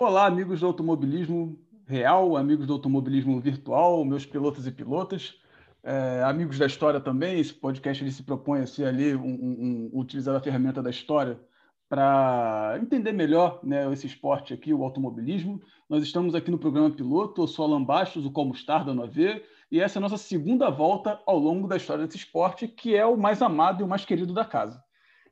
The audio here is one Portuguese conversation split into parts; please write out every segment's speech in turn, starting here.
Olá, amigos do automobilismo real, amigos do automobilismo virtual, meus pilotos e pilotas, é, amigos da história também. Esse podcast ele se propõe a ser ali um, um, utilizar a ferramenta da história para entender melhor né, esse esporte aqui, o automobilismo. Nós estamos aqui no programa Piloto, eu sou Alan Bastos, o Como Star da AV, e essa é a nossa segunda volta ao longo da história desse esporte, que é o mais amado e o mais querido da casa.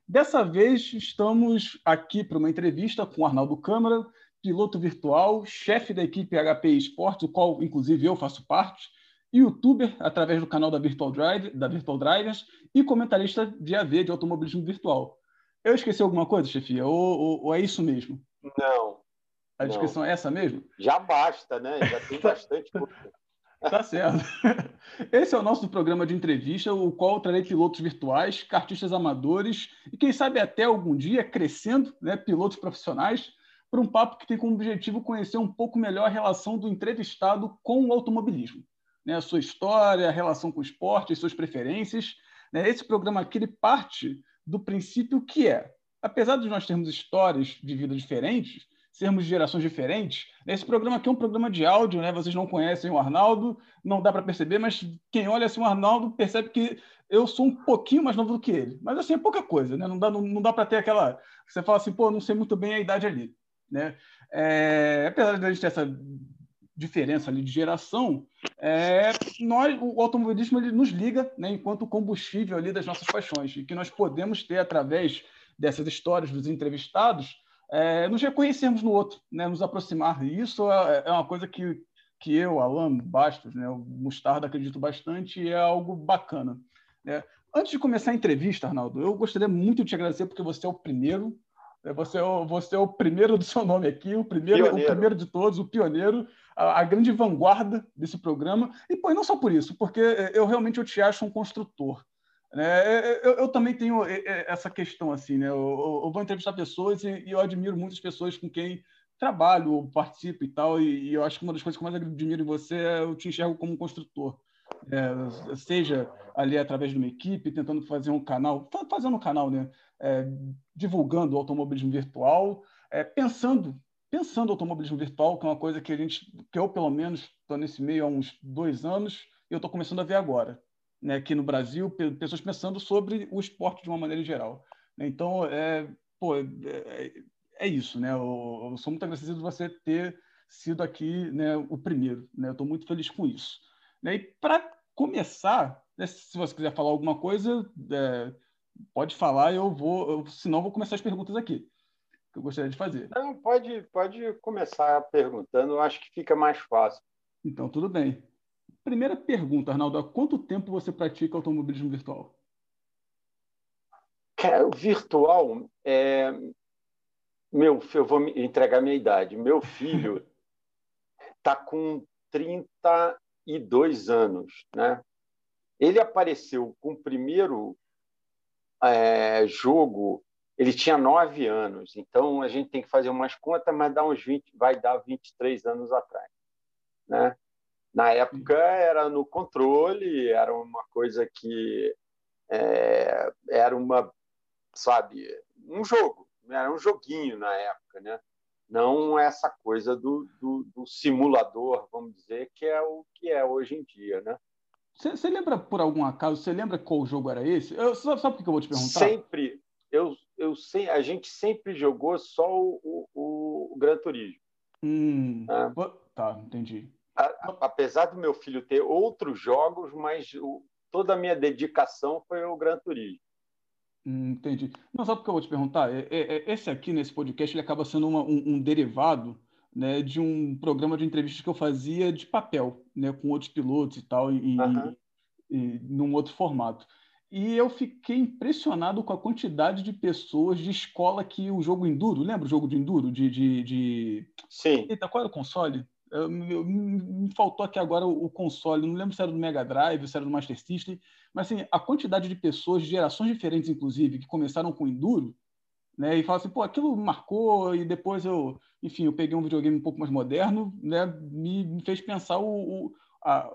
Dessa vez, estamos aqui para uma entrevista com o Arnaldo Câmara, piloto virtual, chefe da equipe HP Esportes, do qual, inclusive, eu faço parte, youtuber através do canal da Virtual, Drive, da Virtual Drivers e comentarista de AV, de automobilismo virtual. Eu esqueci alguma coisa, chefia? Ou, ou, ou é isso mesmo? Não. A descrição não. é essa mesmo? Já basta, né? Já tem bastante coisa. Tá certo. Esse é o nosso programa de entrevista, o qual trarei pilotos virtuais, kartistas amadores e, quem sabe, até algum dia, crescendo, né, pilotos profissionais, para um papo que tem como objetivo conhecer um pouco melhor a relação do entrevistado com o automobilismo. Né, a sua história, a relação com o esporte, as suas preferências. Né? Esse programa aqui ele parte do princípio que é, apesar de nós termos histórias de vida diferentes, sermos de gerações diferentes. Esse programa aqui é um programa de áudio, né? Vocês não conhecem o Arnaldo, não dá para perceber, mas quem olha assim o Arnaldo percebe que eu sou um pouquinho mais novo do que ele. Mas assim, é pouca coisa, né? Não dá, não, não dá para ter aquela. Você fala assim, pô, não sei muito bem a idade ali. Né? É, apesar de a gente ter essa diferença ali de geração, é, nós, o automobilismo ele nos liga né, enquanto combustível ali das nossas paixões, e que nós podemos ter através dessas histórias dos entrevistados é, nos reconhecermos no outro, né? nos aproximar. E isso é, é uma coisa que, que eu, Alan Bastos, né? o Mostarda, acredito bastante e é algo bacana. Né? Antes de começar a entrevista, Arnaldo, eu gostaria muito de te agradecer porque você é o primeiro? Você é o, você é o primeiro do seu nome aqui, o primeiro, o primeiro de todos, o pioneiro, a, a, grande vanguarda desse programa. E pô, não só por isso, porque eu realmente eu te acho um construtor. É, é, eu, eu, também tenho essa questão assim, né? Eu, eu vou entrevistar pessoas e, e, eu admiro muitas pessoas com quem trabalho, participo e tal. E, e, eu acho que uma das coisas que eu mais admiro em você é eu te enxergo como um construtor, é, seja ali através de uma equipe tentando fazer um canal, fazendo um canal, né? É, divulgando o automobilismo virtual, é, pensando pensando automobilismo virtual, que é uma coisa que a gente, que eu pelo menos estou nesse meio há uns dois anos e eu estou começando a ver agora né, aqui no Brasil, pessoas pensando sobre o esporte de uma maneira geral. Né? Então, é, pô, é, é, é isso, né? Eu, eu, sou muito agradecido de você ter sido aqui né, o primeiro. Né? Eu estou muito feliz com isso. Né? E para começar, né, se você quiser falar alguma coisa, é, pode falar, eu vou, eu, senão vou começar as perguntas aqui que eu gostaria de fazer. Não, pode, pode começar perguntando, eu acho que fica mais fácil. Então, tudo bem. Primeira pergunta, Arnaldo: há quanto tempo você pratica automobilismo virtual? Cara, o virtual é. Meu, eu vou entregar minha idade. Meu filho está com 32 anos, né? Ele apareceu com o primeiro é, jogo, ele tinha 9 anos, então a gente tem que fazer umas contas, mas dá uns 20, vai dar 23 anos atrás, né? Na época era no controle, era uma coisa que é, era uma, sabe, um jogo, era um joguinho na época, né? Não essa coisa do, do, do simulador, vamos dizer, que é o que é hoje em dia, né? Você lembra, por algum acaso, você lembra qual jogo era esse? Eu, sabe, sabe por que eu vou te perguntar? Sempre. Eu, eu sei, a gente sempre jogou só o, o, o Gran Turismo. Hum, né? Tá, entendi apesar do meu filho ter outros jogos, mas toda a minha dedicação foi ao Gran Turismo. Hum, entendi. Não, sabe o que eu vou te perguntar? É, é, é, esse aqui, nesse podcast, ele acaba sendo uma, um, um, derivado né, de um programa de entrevistas que eu fazia de papel, né, com outros pilotos e tal, e, uhum. e, e num outro formato. E eu fiquei impressionado com a quantidade de pessoas de escola que o jogo Enduro, lembra o jogo de Enduro? De, de, de... Sim. Eita, qual era o console? Eu, me faltou aqui agora o, o, console, não lembro se era do Mega Drive, se era do Master System, mas assim, a quantidade de pessoas, de gerações diferentes, inclusive, que começaram com Enduro, né, e falaram assim, pô, aquilo marcou, e depois eu, enfim, eu peguei um videogame um pouco mais moderno, né, me, me fez pensar o, o a,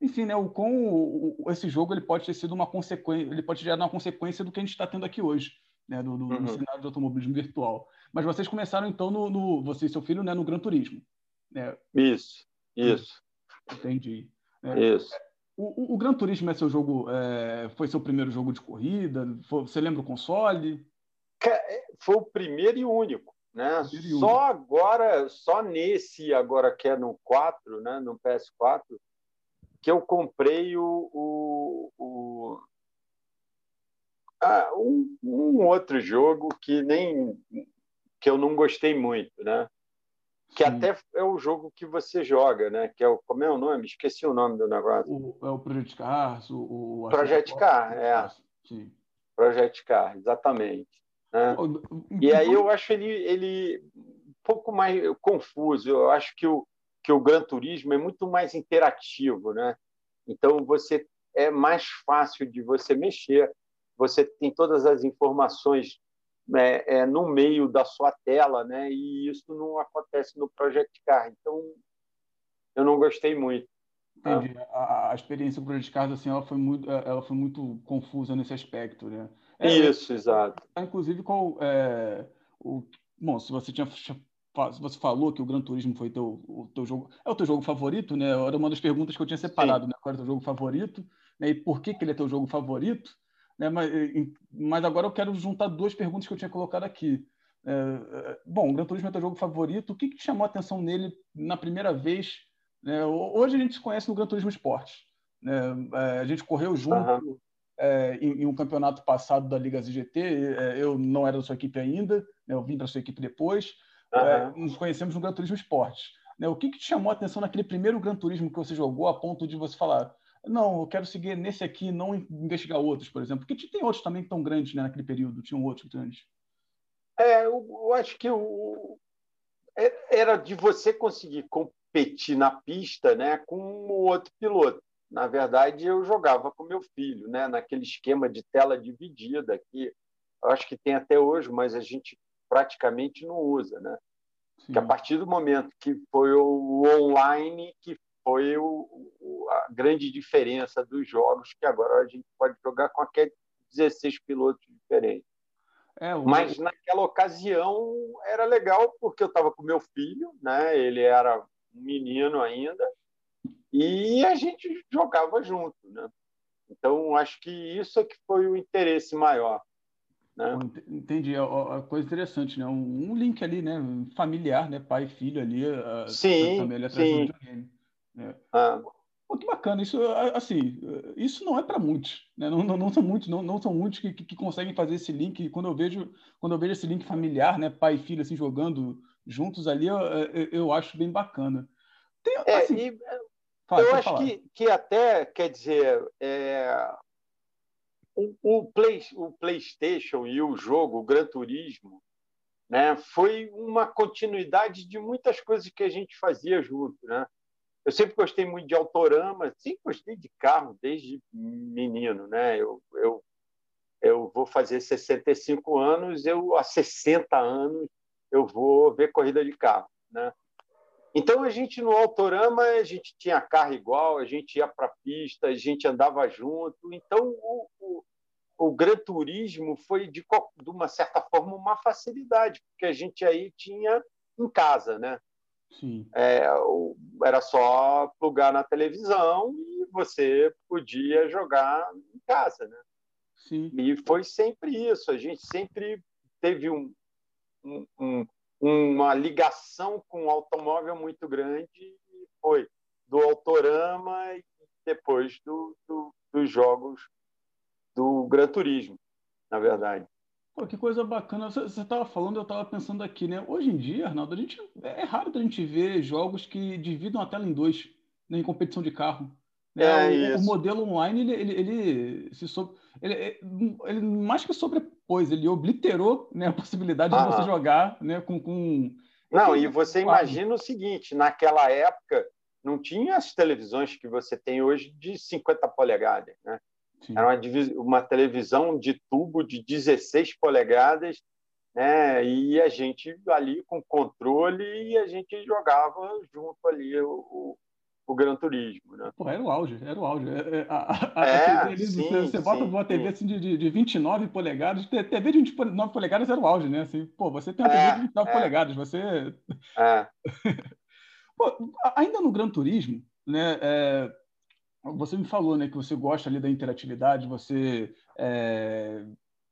enfim, né, o com o, esse jogo ele pode ter sido uma consequência, ele pode gerar uma consequência do que a gente está tendo aqui hoje, né, do, do uhum. cenário de automobilismo virtual. Mas vocês começaram então no, no você e seu filho, né, no Gran Turismo. Né? Isso, isso. Entendi. É, isso. O, o, o, Gran Turismo é seu jogo, é, foi seu primeiro jogo de corrida? Foi, você lembra o console? É, foi o primeiro e único. Né? Só agora, só nesse agora que é no 4, né? no PS4, que eu comprei o, o, o ah, um, um, outro jogo que nem que eu não gostei muito, né? Que Sim. até é o jogo que você joga, né? Que é o como é o nome? Esqueci o nome do negócio. O, é o Project Cars, o, o Project Car, é. Sim. Project Car, exatamente. Né? E aí eu acho ele ele um pouco mais confuso. Eu acho que o que o Gran Turismo é muito mais interativo, né? Então você é mais fácil de você mexer você tem todas as informações é, é, no meio da sua tela, né? E isso não acontece no Project Car. Então, eu não gostei muito. Entendi. Né? A, a, experiência do Project Car, assim, ela foi muito, ela foi muito confusa nesse aspecto, né? É, isso, exato. Inclusive, qual é, o bom, se você tinha você falou que o Gran Turismo foi teu, o teu jogo, é o teu jogo favorito, né? Era uma das perguntas que eu tinha separado, Sim. né? Qual é o teu jogo favorito, né? E por que que ele é teu jogo favorito? Né? Mas, mas agora eu quero juntar duas perguntas que eu tinha colocado aqui. É, é, bom, o Gran Turismo é teu jogo favorito. O que, que te chamou a atenção nele na primeira vez? Né? Hoje a gente se conhece no Gran Turismo Esporte. Né? É, a gente correu junto uhum. É, em, em, um campeonato passado da Liga ZGT. É, eu não era da sua equipe ainda, né? eu vim para sua equipe depois. Uhum. nos conhecemos no Gran Turismo Esporte. Né? O que, que te chamou a atenção naquele primeiro Gran Turismo que você jogou a ponto de você falar não, eu quero seguir nesse aqui, não investigar outros, por exemplo. Porque tem outros também tão grandes né, naquele período, tinham outros grandes. É, eu, eu acho que o, é, era de você conseguir competir na pista né, com o outro piloto. Na verdade, eu jogava com meu filho, né, naquele esquema de tela dividida, que eu acho que tem até hoje, mas a gente praticamente não usa. Né? Que a partir do momento que foi o online que foi o, a grande diferença dos jogos, que agora a gente pode jogar com até 16 pilotos diferentes. É, o... Mas naquela ocasião era legal porque eu estava com meu filho, né? ele era um menino ainda, e a gente jogava junto. Né? Então, acho que isso é que foi o interesse maior. Né? Entendi, é uma coisa interessante, né? Um, link ali, né? Familiar, né? Pai e filho ali, sim, também ali sim. do videogame. É. Ah. Pô, que bacana, isso assim, isso não é para muitos, né? não, não, não, são muitos, não, não são muitos que, que, que, conseguem fazer esse link. Quando eu vejo, quando eu vejo esse link familiar, né, pai e filho assim jogando juntos ali, eu, eu, eu acho bem bacana. Tem, é, assim, e, eu acho que, que até quer dizer é, o, o, Play, o PlayStation e o jogo, o Gran Turismo, né, foi uma continuidade de muitas coisas que a gente fazia junto, né? Eu sempre gostei muito de autorama, sempre gostei de carro desde menino, né? Eu, eu, eu vou fazer 65 anos, eu há 60 anos eu vou ver corrida de carro, né? Então a gente no autorama a gente tinha carro igual, a gente ia para a pista, a gente andava junto. Então o, o, o Gran Turismo foi de, de uma certa forma uma facilidade, porque a gente aí tinha em casa, né? É, era só plugar na televisão e você podia jogar em casa, né? Sim. E foi sempre isso. A gente sempre teve um, um, um, uma ligação com o automóvel muito grande e foi do Autorama e depois do, do, dos jogos do Gran Turismo, na verdade. Pô, que coisa bacana. Você estava falando, eu estava pensando aqui, né? Hoje em dia, Arnaldo, a gente, é raro a gente ver jogos que dividam a tela em dois, né, em competição de carro. Né? É, o, o, modelo online, ele, ele, ele se so, ele, ele, mais que sobrepôs, ele obliterou né, a possibilidade ah. de você jogar né, com, com... Não, e você imagina o seguinte, naquela época não tinha as televisões que você tem hoje de 50 polegadas, né? Sim. Era uma, uma, televisão de tubo de 16 polegadas, né? e a gente ali com controle e a gente jogava junto ali o, o Gran Turismo. Né? Pô, era o auge, era o auge. É, é, a, a, é, a TV, sim, você, você bota uma TV assim, de, de 29 polegadas, TV de 29 polegadas era o auge, né? Assim, pô, você tem uma TV de 29 é, polegadas, você. É. pô, ainda no Gran Turismo, né? É, você me falou né, que você gosta ali da interatividade, você é,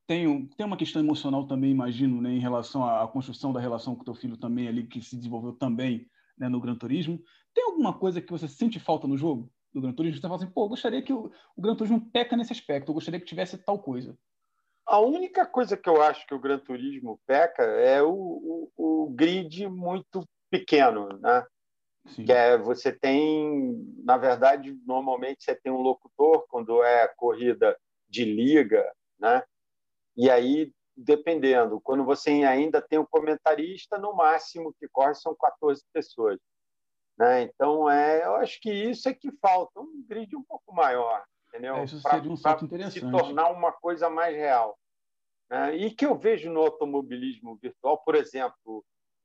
tem, tem uma questão emocional também, imagino, né, em relação à construção da relação com o teu filho também ali, que se desenvolveu também né, no Gran Turismo. Tem alguma coisa que você sente falta no jogo do Gran Turismo? Você fala assim, pô, gostaria que o, o Gran Turismo peca nesse aspecto, eu gostaria que tivesse tal coisa. A única coisa que eu acho que o Gran Turismo peca é o, o, o grid muito pequeno, né? Sim. Que é, você tem, na verdade, normalmente você tem um locutor quando é corrida de liga, né? E aí, dependendo, quando você ainda tem um comentarista, no máximo que corre são 14 pessoas. Né? Então, é, eu acho que isso é que falta, um grid um pouco maior, entendeu? É, isso seria um salto interessante. Se tornar uma coisa mais real. Né? E que eu vejo no automobilismo virtual, por exemplo,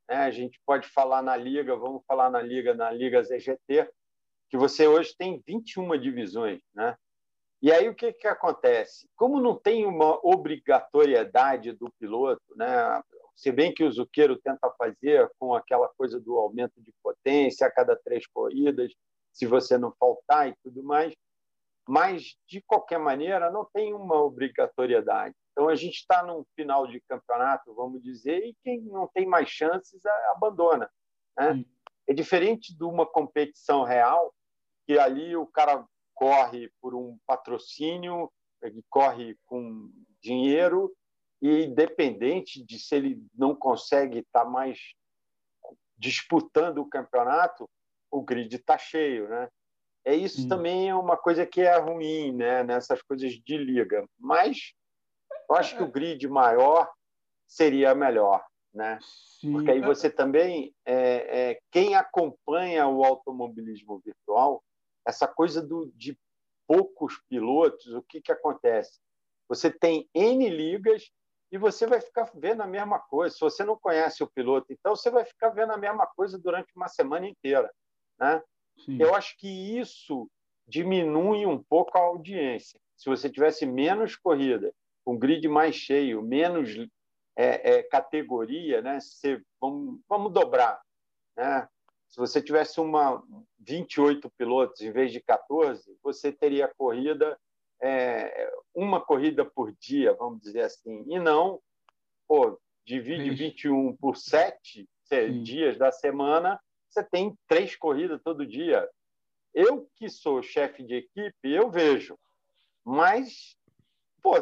né, a gente pode falar na Liga, vamos falar na Liga, na Liga ZGT, que você hoje tem 21 divisões, né? E aí o que, que acontece? Como não tem uma obrigatoriedade do piloto, né? se bem que o Zuqueiro tenta fazer com aquela coisa do aumento de potência a cada três corridas, se você não faltar e tudo mais, mas de qualquer maneira não tem uma obrigatoriedade. Então a gente está num final de campeonato, vamos dizer, e quem não tem mais chances abandona. Né? É diferente de uma competição real, que ali o cara corre por um patrocínio, ele corre com dinheiro e independente de se ele não consegue estar mais disputando o campeonato, o grid está cheio, né? É isso Sim. também é uma coisa que é ruim, né? Nessas coisas de liga, mas eu acho que o grid maior seria melhor, né? Sim. Porque aí você também é, é, quem acompanha o automobilismo virtual essa coisa do, de poucos pilotos, o que, que acontece? Você tem N ligas e você vai ficar vendo a mesma coisa. Se você não conhece o piloto, então você vai ficar vendo a mesma coisa durante uma semana inteira. Né? Eu acho que isso diminui um pouco a audiência. Se você tivesse menos corrida, um grid mais cheio, menos é, é, categoria, né? Você, vamos, vamos dobrar. Né? Se você tivesse uma 28 pilotos em vez de 14, você teria corrida é, uma corrida por dia, vamos dizer assim, e não, pô, divide Isso. 21 por 7 dias da semana, você tem três corridas todo dia. Eu que sou chefe de equipe, eu vejo, mas pô,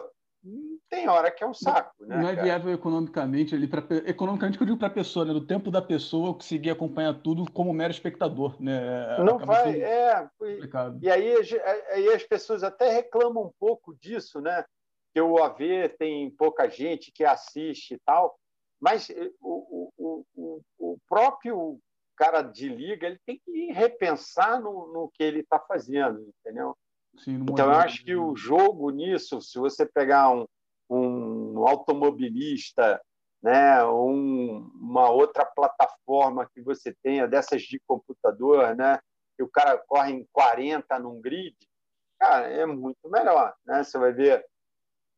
tem hora que é um saco, né? Não é viável economicamente ali para economicamente que eu digo para a pessoa, né? Do tempo da pessoa conseguir acompanhar tudo como mero espectador, né? Não vai, é. E aí, aí as pessoas até reclamam um pouco disso, né? Que o AV tem pouca gente que assiste e tal, mas eh, o, o, o, o próprio cara de liga ele tem que repensar no, no que ele está fazendo, entendeu? Sim, então, eu acho que o jogo nisso, se você pegar um, um automobilista, né, um, uma outra plataforma que você tenha dessas de computador, né, que o cara corre em 40 num grid, cara, é muito melhor. Né? Você vai ver,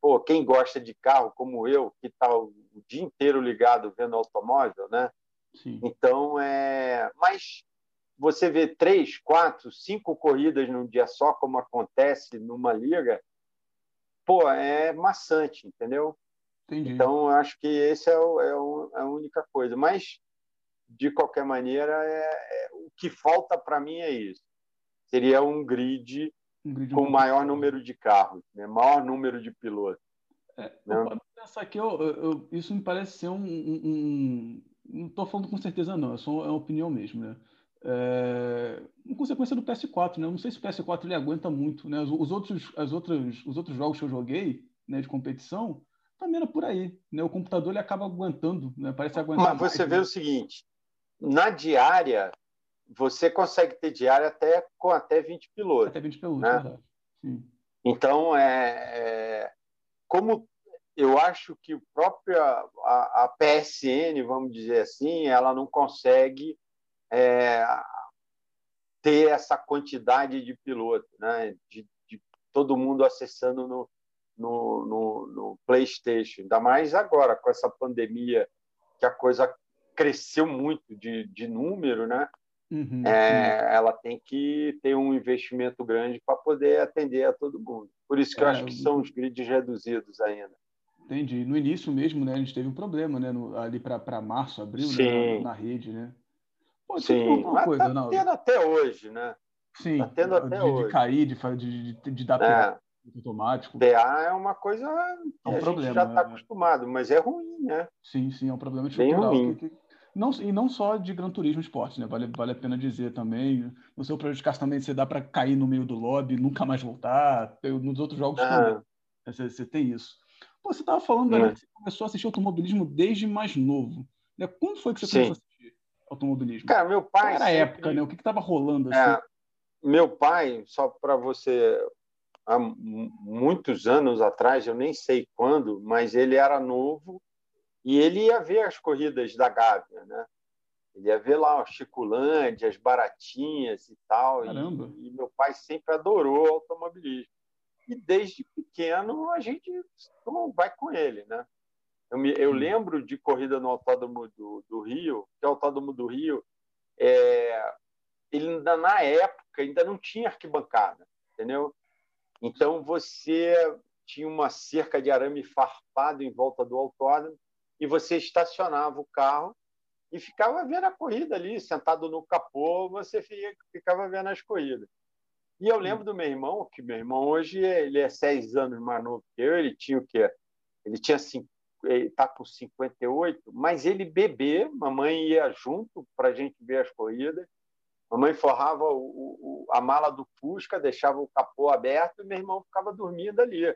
pô, quem gosta de carro, como eu, que está o dia inteiro ligado vendo automóvel, né? Sim. Então, é... Mas você vê três, quatro, cinco corridas num dia só, como acontece numa liga, pô, é maçante, entendeu? Entendi. Então, acho que esse é, é, é, a única coisa. Mas, de qualquer maneira, é, é o que falta para mim é isso. Seria um grid, um grid com maior número de carros, né? maior número de pilotos. É, né? pensar que eu, eu, isso me parece ser um, um, um não estou falando com certeza não, é só uma opinião mesmo, né? É, uma consequência do PS4, né? Eu não sei se o PS4 ele aguenta muito, né? Os, os, outros, as outras, os outros jogos que eu joguei, né, de competição, também era por aí, né? O computador ele acaba aguentando, né? Parece aguentar. Mas você mais, vê né? o seguinte, na diária você consegue ter diária até com até 20 pilotos. Até 20 pilotos, né? Sim. Então é, é, como eu acho que o próprio a, a PSN, vamos dizer assim, ela não consegue é, ter essa quantidade de piloto, né? de, de todo mundo acessando no, no, no, no, PlayStation. Ainda mais agora, com essa pandemia, que a coisa cresceu muito de, de número, né? Uhum, é, ela tem que ter um investimento grande para poder atender a todo mundo. Por isso que é, eu acho que são os grids reduzidos ainda. Entendi. No início mesmo, né, a gente teve um problema, né, no, ali para março, abril, né, na rede, né? Pô, Sim, mas coisa, tá não. tendo até hoje, né? Sim, tá tendo até de, hoje. de cair, de, de, de, de dar é. automático. PA é uma coisa que é um a problema, gente já está é. acostumado, mas é ruim, né? Sim, sim, é um problema estrutural. Bem ruim. Que, que, não, e não só de Gran Turismo Esporte, né? Vale, vale a pena dizer também. No seu prejudicar também você dá para cair no meio do lobby, nunca mais voltar. Nos outros jogos ah. também. Você, você, tem isso. Pô, você estava falando é. que você começou a assistir automobilismo desde mais novo. Né? Quando foi que você Sim. começou a assistir automobilismo? Cara, meu pai. Era a época, né? O que estava rolando? É, assim? É, meu pai, só para você. Há muitos anos atrás, eu nem sei quando, mas ele era novo e ele ia ver as corridas da Gávea, né? Ele ia ver lá o Chiculândia, as baratinhas e tal. E, e, meu pai sempre adorou automobilismo. E desde pequeno a gente vai com ele, né? Eu, me, eu lembro de corrida no Autódromo do, do Rio, que o Autódromo do Rio, é, ele ainda na época ainda não tinha arquibancada, entendeu? Então você tinha uma cerca de arame farpado em volta do autódromo e você estacionava o carro e ficava vendo a corrida ali, sentado no capô, você ficava vendo as corridas. E eu lembro do meu irmão, que meu irmão hoje ele é seis anos mais novo que eu, ele tinha o quê? Ele tinha ele está com 58, mas ele bebê, mamãe ia junto para a gente ver as corridas. Mamãe forrava o, o, a mala do Fusca, deixava o capô aberto e meu irmão ficava dormindo ali.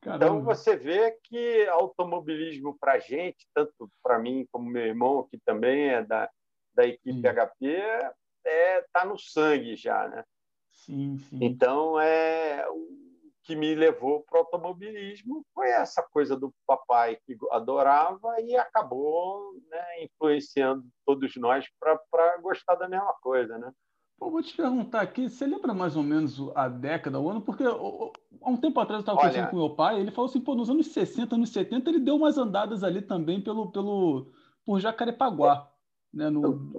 Caramba. Então você vê que automobilismo para a gente, tanto para mim como meu irmão, que também é da, da equipe sim. HP, está é, tá no sangue já, né? Sim, sim. Então é o que me levou para o automobilismo foi essa coisa do papai que adorava e acabou né, influenciando todos nós para gostar da mesma coisa, né? Pô, vou te perguntar aqui, você lembra mais ou menos a década, o ano? Porque há um tempo atrás eu estava conversando com meu pai, ele falou assim, pô, nos anos 60, anos 70, ele deu umas andadas ali também pelo, pelo, por Jacarepaguá. Né? No,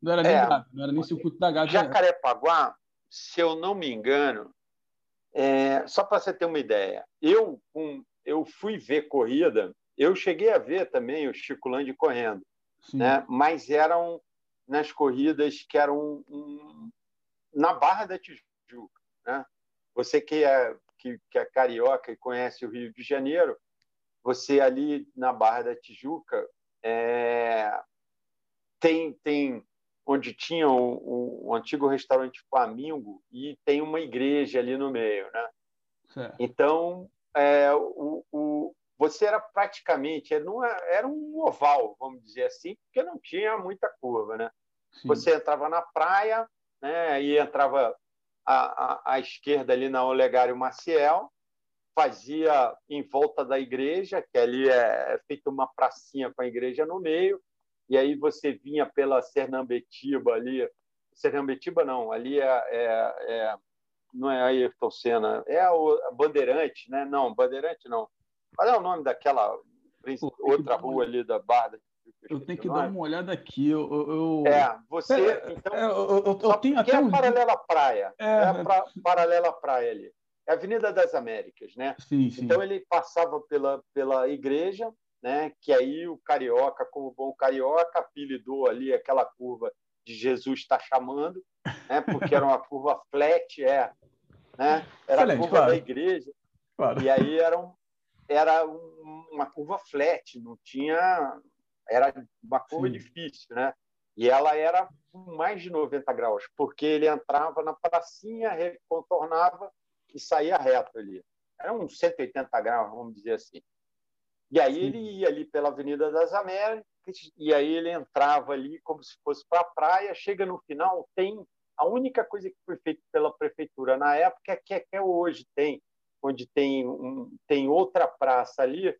não era nem, é, não era nem circuito da Gávea. Jacarepaguá, se eu não me engano, é, só para você ter uma ideia, eu, um, eu fui ver corrida, eu cheguei a ver também o Chico Landi correndo, né? mas eram nas corridas que eram um, na Barra da Tijuca. Né? Você que é, que, que é carioca e conhece o Rio de Janeiro, você ali na Barra da Tijuca é, tem, tem onde tinha o, o, antigo restaurante Flamingo e tem uma igreja ali no meio. Né? Certo. Então, é, o, o, você era praticamente era, era um oval, vamos dizer assim, porque não tinha muita curva, né? Sim. Você entrava na praia, né, e entrava à, à, à esquerda ali na Olegário Maciel, fazia em volta da igreja, que ali é, é feita uma pracinha com a igreja no meio, e aí você vinha pela Sernambetiba ali, Sernambetiba não, ali é, é, é não é Ayrton Senna, é a, Bandeirante, né? Não, Bandeirante não. Qual é o nome daquela outra rua ali da Barra eu tenho que dar uma olhada aqui. Eu, eu... É, você. É, então, é, eu, eu, eu tenho até. É a paralela à praia. É, é a pra, paralela à praia ali. É a Avenida das Américas, né? Sim, sim. Então ele passava pela, pela igreja, né? Que aí o carioca, como bom carioca, apelidou ali aquela curva de Jesus está chamando, né? Porque era uma curva flat, é, né? Era Excelente, a curva claro. da igreja. Claro. E aí era, um, era um, uma curva flat, não tinha era uma curva Sim. difícil, né? E ela era mais de 90 graus, porque ele entrava na pracinha, contornava e saía reto ali. Era uns 180 graus, vamos dizer assim. E aí Sim. ele ia ali pela Avenida das Américas, e aí ele entrava ali como se fosse para a praia. Chega no final, tem a única coisa que foi feita pela prefeitura na época, é que até hoje tem, onde tem, um, tem outra praça ali,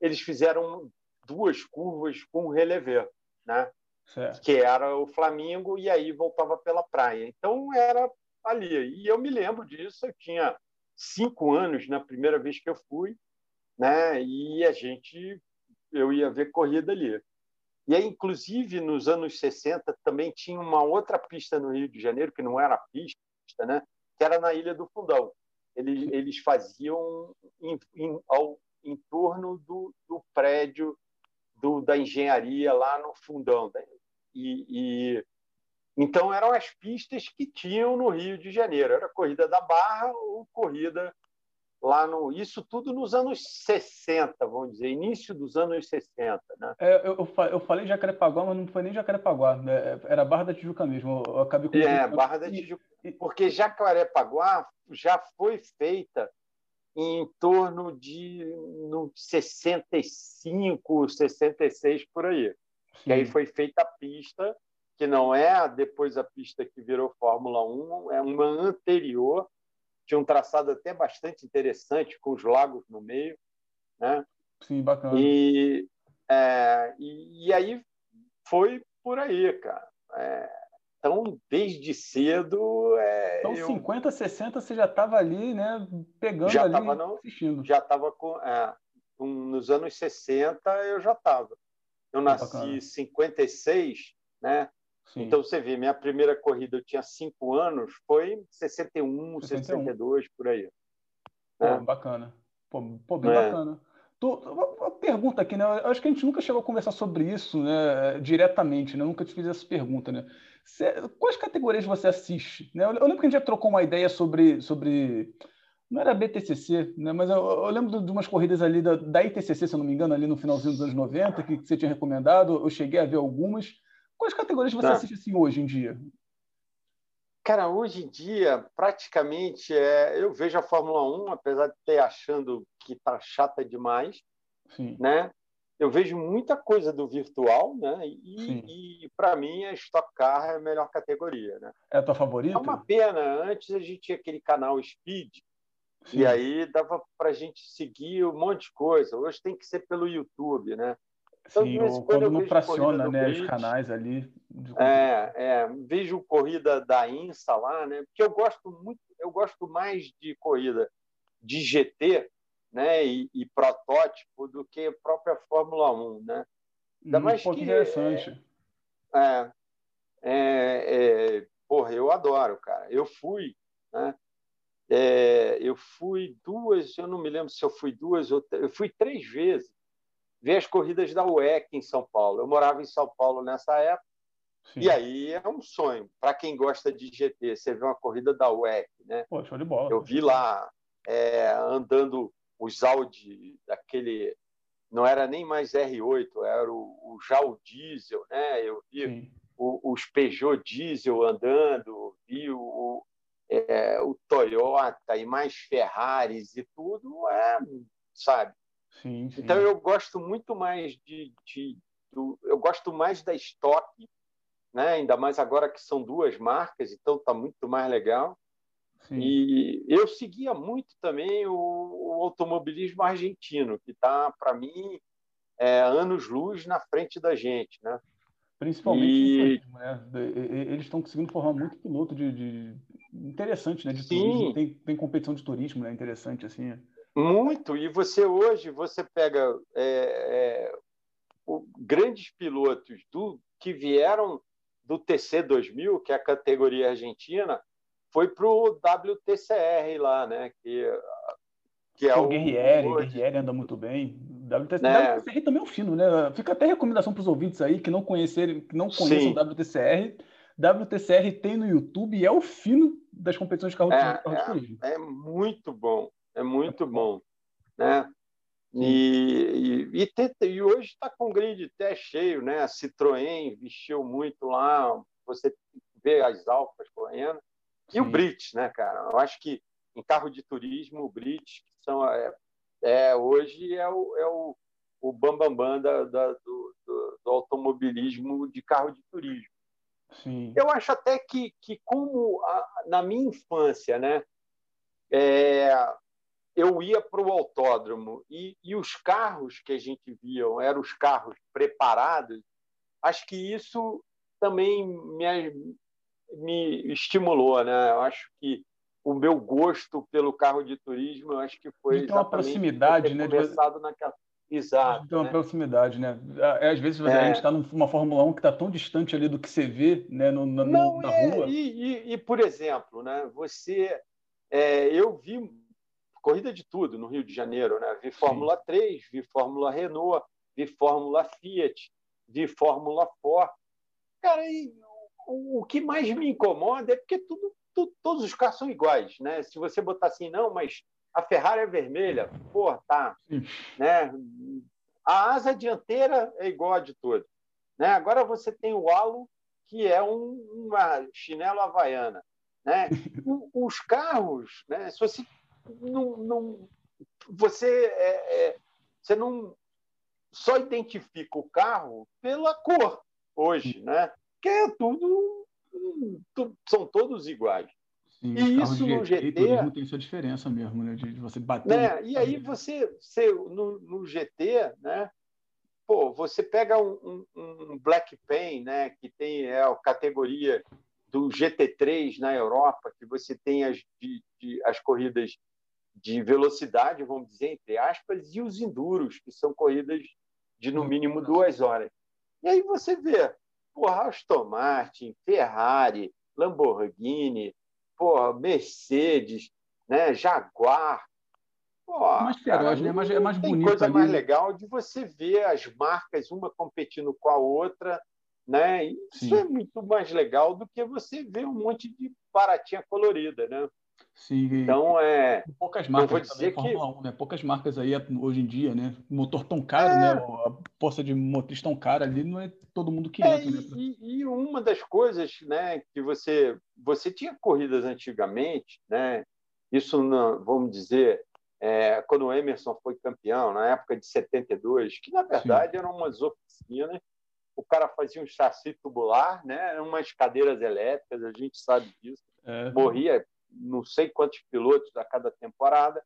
eles fizeram duas curvas com relevé, né? certo. que era o Flamengo, e aí voltava pela praia. Então era ali. E eu me lembro disso, eu tinha cinco anos na primeira vez que eu fui, né? E a gente, eu ia ver corrida ali. E aí, inclusive, nos anos 60 também tinha uma outra pista no Rio de Janeiro que não era pista, né? Que era na Ilha do Fundão. Eles, eles faziam em, em, ao, em torno do, do prédio do, da engenharia lá no Fundão. Né? E, e então eram as pistas que tinham no Rio de Janeiro. Era corrida da Barra ou corrida lá no. Isso tudo nos anos 60, vamos dizer, início dos anos 60. Né? É, eu, eu falei Jacarepaguá, mas não foi nem Jacarepaguá, né? era Barra da Tijuca mesmo. Eu acabei com É, Barra da Tijuca. Porque Jacarepaguá já foi feita em torno de no 65, 66 por aí. Sim. E aí foi feita a pista que não é depois a pista que virou Fórmula 1, é uma anterior, tinha um traçado até bastante interessante, com os lagos no meio. Né? Sim, bacana. E, é, e, e, aí foi por aí, cara. É, então, desde cedo. É, então, eu... 50, 60, você já estava ali, né? Pegando já ali, no, assistindo. Já estava com. É, nos anos 60, eu já estava. Eu nasci em 56, né? Sim. Então, você vê, minha primeira corrida eu tinha cinco anos, foi 61, 61. 62, por aí. Pô, é. Bacana. Pô, pô bem é. bacana. uma pergunta aqui, né? Eu acho que a gente nunca chegou a conversar sobre isso né, diretamente, né? Eu nunca te fiz essa pergunta, né? quais categorias você assiste? Né? Eu, eu, lembro que a gente já trocou uma ideia sobre. sobre não era BTCC, né? mas eu, eu lembro de umas corridas ali da, da ITCC, se eu não me engano, ali no finalzinho dos anos 90, que, que você tinha recomendado. Eu cheguei a ver algumas. Quais categorias você tá. assiste assim hoje em dia? Cara, hoje em dia, praticamente, é, eu vejo a Fórmula 1, apesar de ter achando que tá chata demais, Sim. né? Eu vejo muita coisa do virtual, né? E, e para mim a Stock Car é a melhor categoria, né? É a tua favorita? É uma pena. Antes a gente tinha aquele canal Speed, Sim. e aí dava para a gente seguir um monte de coisa. Hoje tem que ser pelo YouTube, né? Então, Sim, ou quando não fraciona né, os canais ali. É, é, vejo corrida da INSA lá, né? Porque eu gosto muito, eu gosto mais de corrida de GT, né? E, e protótipo do que a própria Fórmula 1, né? Ainda hum, mais que, interessante. É, é, é, porra, eu adoro, cara. Eu fui, né? É, eu fui duas, eu não me lembro se eu fui duas ou eu fui três vezes ver as corridas da UEC em São Paulo. Eu morava em São Paulo nessa época, Sim. e aí é um sonho. Para quem gosta de GT, você vê uma corrida da UEC, né? Pô, show de bola. Eu vi lá é, andando os Audi, daquele. Não era nem mais R8, era o, o já o diesel, né? Eu vi o, os Peugeot diesel andando, vi o, é, o Toyota e mais Ferraris e tudo, é, sabe? Sim, sim. Então eu gosto muito mais de, de do, eu gosto mais da estoque, né? Ainda mais agora que são duas marcas, então tá muito mais legal. Sim. E eu seguia muito também o, o automobilismo argentino, que está para mim é, anos luz na frente da gente, né? Principalmente e... isso, né? Eles estão conseguindo formar muito piloto de, de... interessante, né? De Sim. turismo. Tem, tem competição de turismo, né? Interessante assim. Muito, e você hoje você pega é, é, o, grandes pilotos do que vieram do TC 2000, que é a categoria argentina, foi para o WTCR lá, né? Que, que é o, o Guerrieri, o Guerrieri anda muito bem. WTCR, né? WTCR também é um fino, né? Fica até recomendação para os ouvintes aí que não conhecerem, que não conheçam o WTCR. WTCR tem no YouTube e é o fino das competições de carro de, é, carro de é, é muito bom é muito bom, né? E, e, e, e hoje está com o grid até cheio, né? A Citroën investiu muito lá, você vê as Alfas correndo. E o Brits, né, cara? Eu acho que em carro de turismo, o Brits, que são, é, é, hoje é o, é o, o bambambam bam, bam da, da do, do, do, automobilismo de carro de turismo. Sim. Eu acho até que, que como a, na minha infância, né, é, eu ia para o autódromo e, e, os carros que a gente via eram os carros preparados. acho que isso também me, me estimulou, né? Eu acho que o meu gosto pelo carro de turismo, eu acho que foi então, a proximidade, né? Começado naquela... Exato. Então, né? a proximidade, né? Às vezes é. a gente está numa Fórmula 1 que está tão distante ali do que você vê né, no, na, Não, na é, rua. E, e, e, por exemplo, né, você. É, eu vi corrida de tudo no Rio de Janeiro, né? Vi Fórmula Sim. 3, vi Fórmula Renault, vi Fórmula Fiat, vi Fórmula Ford. Cara, e o, o que mais me incomoda é porque tudo, tudo, todos os carros são iguais, né? Se você botar assim, não, mas a Ferrari é vermelha, pô, tá, né? A asa dianteira é igual a de todos, né? Agora você tem o halo que é um, uma chinelo havaiana, né? os carros, né? Se você não, não você é, é, você não só identifica o carro pela cor hoje, né? Que é tudo, tudo são todos iguais. Sim, e isso no GT, GT tem sua diferença mesmo, né? De, você bater. Né? E aí você, você no, no, GT, né? Pô, você pega um, um, um Black Pen, né? Que tem é, a categoria do GT3 na Europa, que você tem as, de, de, as corridas de velocidade, vamos dizer, entre aspas, e os enduros, que são corridas de no mínimo duas horas. E aí você vê, porra, Aston Martin, Ferrari, Lamborghini, porra, Mercedes, né, Jaguar. Porra, mais feroz, né? Mais, é mais tem bonito. coisa ali. mais legal de você ver as marcas, uma competindo com a outra, né? Isso Sim. é muito mais legal do que você ver um monte de baratinha colorida, né? Sim. Então é. Poucas marcas. vou dizer que 1, né? Poucas marcas aí hoje em dia, né? Motor tão caro, é... né? A força de motriz tão cara ali, não é todo mundo que é, entra. Né? E, e, uma das coisas, né? Que você você tinha corridas antigamente, né? Isso, não, vamos dizer, é, quando o Emerson foi campeão, na época de 72, que na verdade Sim. eram umas oficinas, o cara fazia um chassi tubular, né? Umas cadeiras elétricas, a gente sabe disso. É. Morria não sei quantos pilotos a cada temporada.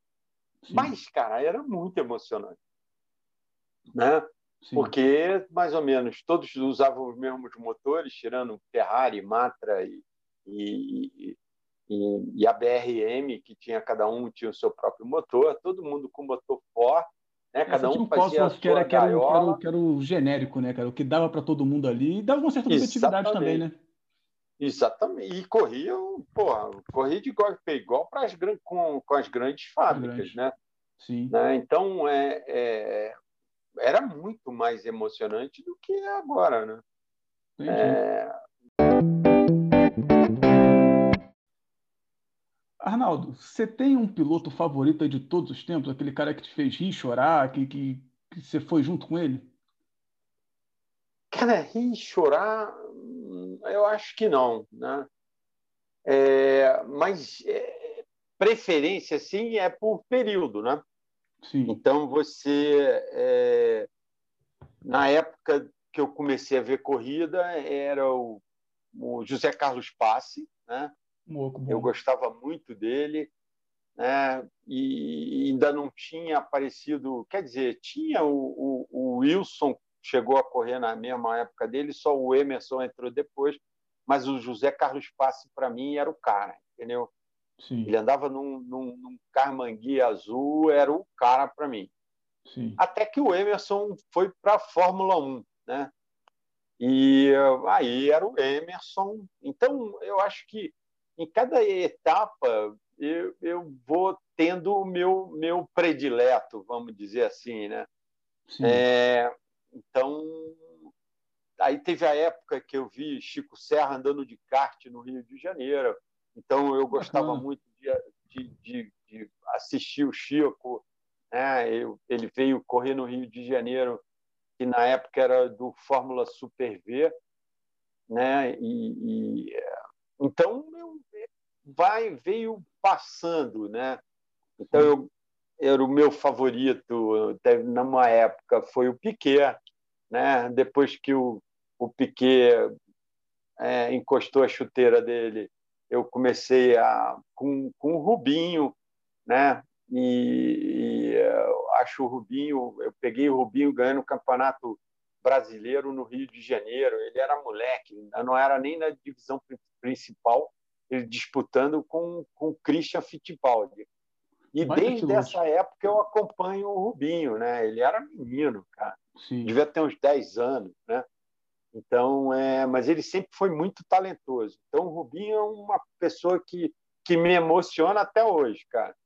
Sim. Mas, cara, era muito emocionante. Né? Sim. Porque, mais ou menos, todos usavam os mesmos motores, tirando Ferrari, Matra e, e, e, e, a BRM, que tinha cada um tinha o seu próprio motor, todo mundo com motor forte. Né? Cada um fazia a que era, que, era, que, era o, que era o genérico, né, cara? O que dava para todo mundo ali e dava uma certa competitividade também, né? Exatamente. E corriam, porra, corria de igual para igual as, com, com as grandes fábricas, Grande. né? Sim. Né? Então, é, é, era muito mais emocionante do que é agora, né? É... Arnaldo, você tem um piloto favorito de todos os tempos? Aquele cara que te fez rir, chorar, que, que, que você foi junto com ele? Cara, rir, chorar, eu acho que não, né? É, mas é, preferência, sim, é por período, né? Sim. Então, você... É, na época que eu comecei a ver corrida, era o, o José Carlos Passe, né? Eu gostava muito dele, né? E ainda não tinha aparecido... Quer dizer, tinha o, o, o Wilson chegou a correr na mesma época dele, só o Emerson entrou depois, mas o José Carlos Passe, para mim, era o cara, entendeu? Sim. Ele andava num, num, num azul, era o cara para mim. Sim. Até que o Emerson foi para a Fórmula 1, né? E aí era o Emerson. Então, eu acho que em cada etapa eu, eu vou tendo o meu, meu predileto, vamos dizer assim, né? É, então, aí teve a época que eu vi Chico Serra andando de kart no Rio de Janeiro. Então, eu gostava muito de, de, de, assistir o Chico. Né? Eu, ele veio correr no Rio de Janeiro, que na época era do Fórmula Super V. Né? E, e então, eu, vai, veio passando. Né? Então, eu era o meu favorito numa época foi o Piquet, né? Depois que o, o Piquet é, encostou a chuteira dele, eu comecei a com, com o Rubinho, né? E, e acho o Rubinho, eu peguei o Rubinho ganhando o campeonato brasileiro no Rio de Janeiro. Ele era moleque, não era nem na divisão principal, ele disputando com com Christian Fittipaldi. E Mas desde essa época eu acompanho o Rubinho, né? Ele era menino, cara. Sim. Devia ter uns 10 anos, né? Então, é, mas ele sempre foi muito talentoso. Então, o Rubinho é uma pessoa que, que me emociona até hoje, cara.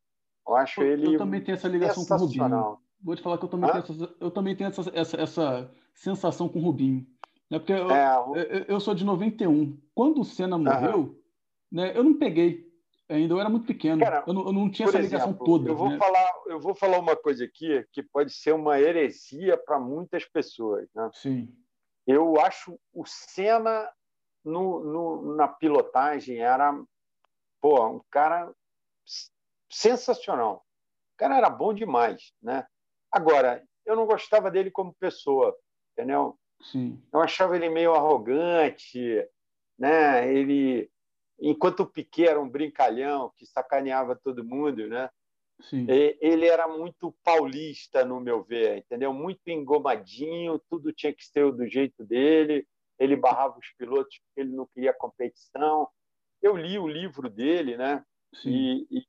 Eu acho eu, ele. Eu também tenho essa ligação com o Rubinho. Vou te falar que eu também tenho, essa, eu também tenho essa, essa, essa sensação com o Rubinho. Né? Porque eu, é, eu, eu, sou de 91. Quando o Senna morreu, né, eu não peguei ainda, eu era muito pequeno. Cara, eu, não, eu, não, tinha essa ligação exemplo, toda. Eu vou, né? falar, eu vou falar uma coisa aqui que pode ser uma heresia para muitas pessoas. Né? Sim. Eu acho o Senna no, no, na pilotagem era pô, um cara sensacional. O cara era bom demais, né? Agora, eu não gostava dele como pessoa, entendeu? Sim. Eu achava ele meio arrogante, né? Ele, enquanto o Piquet era um brincalhão que sacaneava todo mundo, né? Sim. Ele era muito paulista, no meu ver, entendeu? Muito engomadinho, tudo tinha que ser do jeito dele. Ele barrava os pilotos porque ele não queria competição. Eu li o livro dele, né? E, e,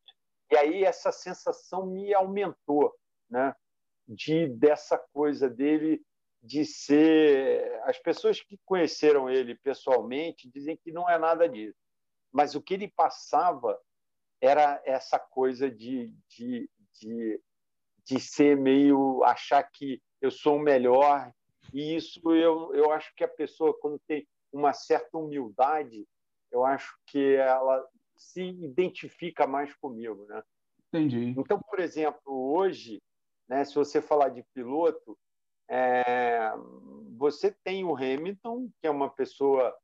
e, aí essa sensação me aumentou, né? De dessa coisa dele de ser. As pessoas que conheceram ele pessoalmente dizem que não é nada disso, mas o que ele passava era essa coisa de, de, de, de ser meio achar que eu sou o melhor. E isso eu, eu acho que a pessoa quando tem uma certa humildade eu acho que ela se identifica mais comigo né? Entendi. Então por exemplo hoje né se você falar de piloto é, você tem o Hamilton que é uma pessoa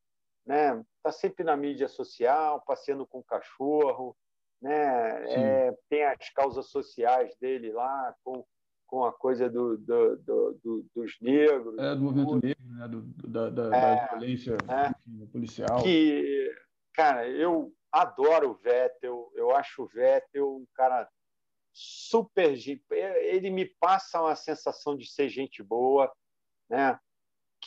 né está sempre na mídia social passeando com o cachorro né? É, tem as causas sociais dele lá com, com a coisa do, do, do, do dos negros. É, do movimento negro, né? do, da, da, é, da violência é, policial. Que, cara, eu adoro o Vettel, eu acho o Vettel um cara super. Ele me passa uma sensação de ser gente boa, né?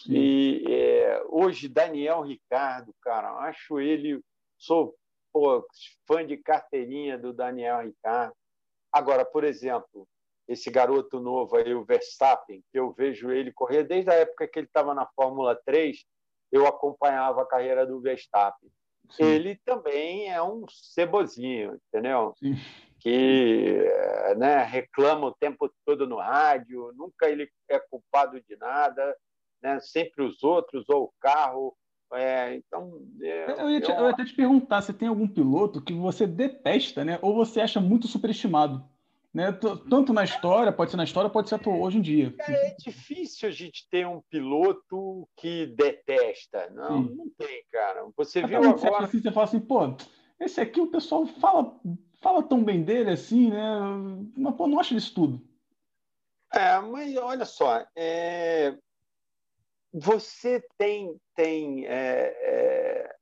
E é, hoje Daniel Ricardo, cara, acho ele sou pô, fã de carteirinha do Daniel Ricciardo. Agora, por exemplo, esse garoto novo aí, o Verstappen, que eu vejo ele correr desde a época que ele estava na Fórmula 3, eu acompanhava a carreira do Verstappen. Sim. Ele também é um cebozinho, entendeu? Sim. Que né, reclama o tempo todo no rádio, nunca ele é culpado de nada, né? sempre os outros, ou o carro, é, então, é, eu, ia te, eu... eu, ia até te perguntar se tem algum piloto que você detesta, né? Ou você acha muito superestimado. Né? Tanto na história, pode ser na história, pode ser hoje em dia. É, é difícil a gente ter um piloto que detesta. Não, Sim. não tem, cara. Você viu agora. Assim, você fala assim, pô, esse aqui o pessoal fala, fala tão bem dele assim, né? Mas, pô, não acho isso tudo. É, mas olha só, é, você tem. tem é, é...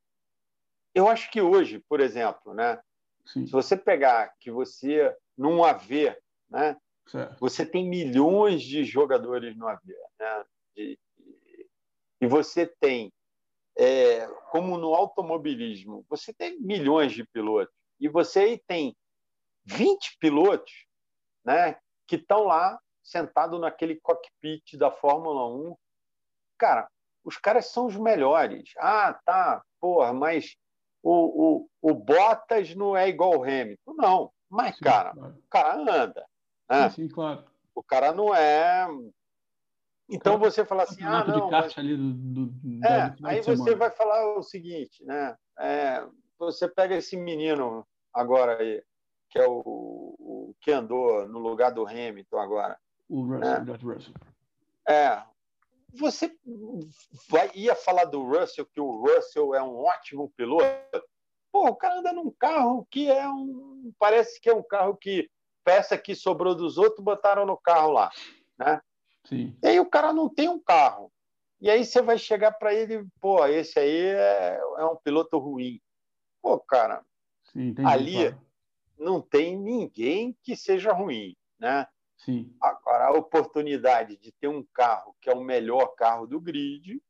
Eu acho que hoje, por exemplo, né, se você pegar que você, num AV, né, você tem milhões de jogadores no AV. Né, de, e você tem, é, como no automobilismo, você tem milhões de pilotos. E você tem 20 pilotos né, que estão lá sentados naquele cockpit da Fórmula 1 Cara, os caras são os melhores. Ah, tá, porra, mas o, o, o Bottas não é igual o Hamilton. Não, mas, sim, cara, claro. o cara anda. Né? Sim, sim, claro. O cara não é. Então cara, você fala assim, ah, não. Mas... Ali do, do, é, aí você vai falar o seguinte, né? É, você pega esse menino agora aí, que é o, o que andou no lugar do Hamilton agora. O Russell, né? Russell. É, você vai, ia falar do Russell, que o Russell é um ótimo piloto. Pô, o cara anda num carro que é um. Parece que é um carro que peça que sobrou dos outros botaram no carro lá. Né? Sim. E aí o cara não tem um carro. E aí você vai chegar para ele, pô, esse aí é, é, um piloto ruim. Pô, cara, Sim, entendi, ali claro. não tem ninguém que seja ruim, né? Sim. Agora, a oportunidade de ter um carro que é o melhor carro do grid,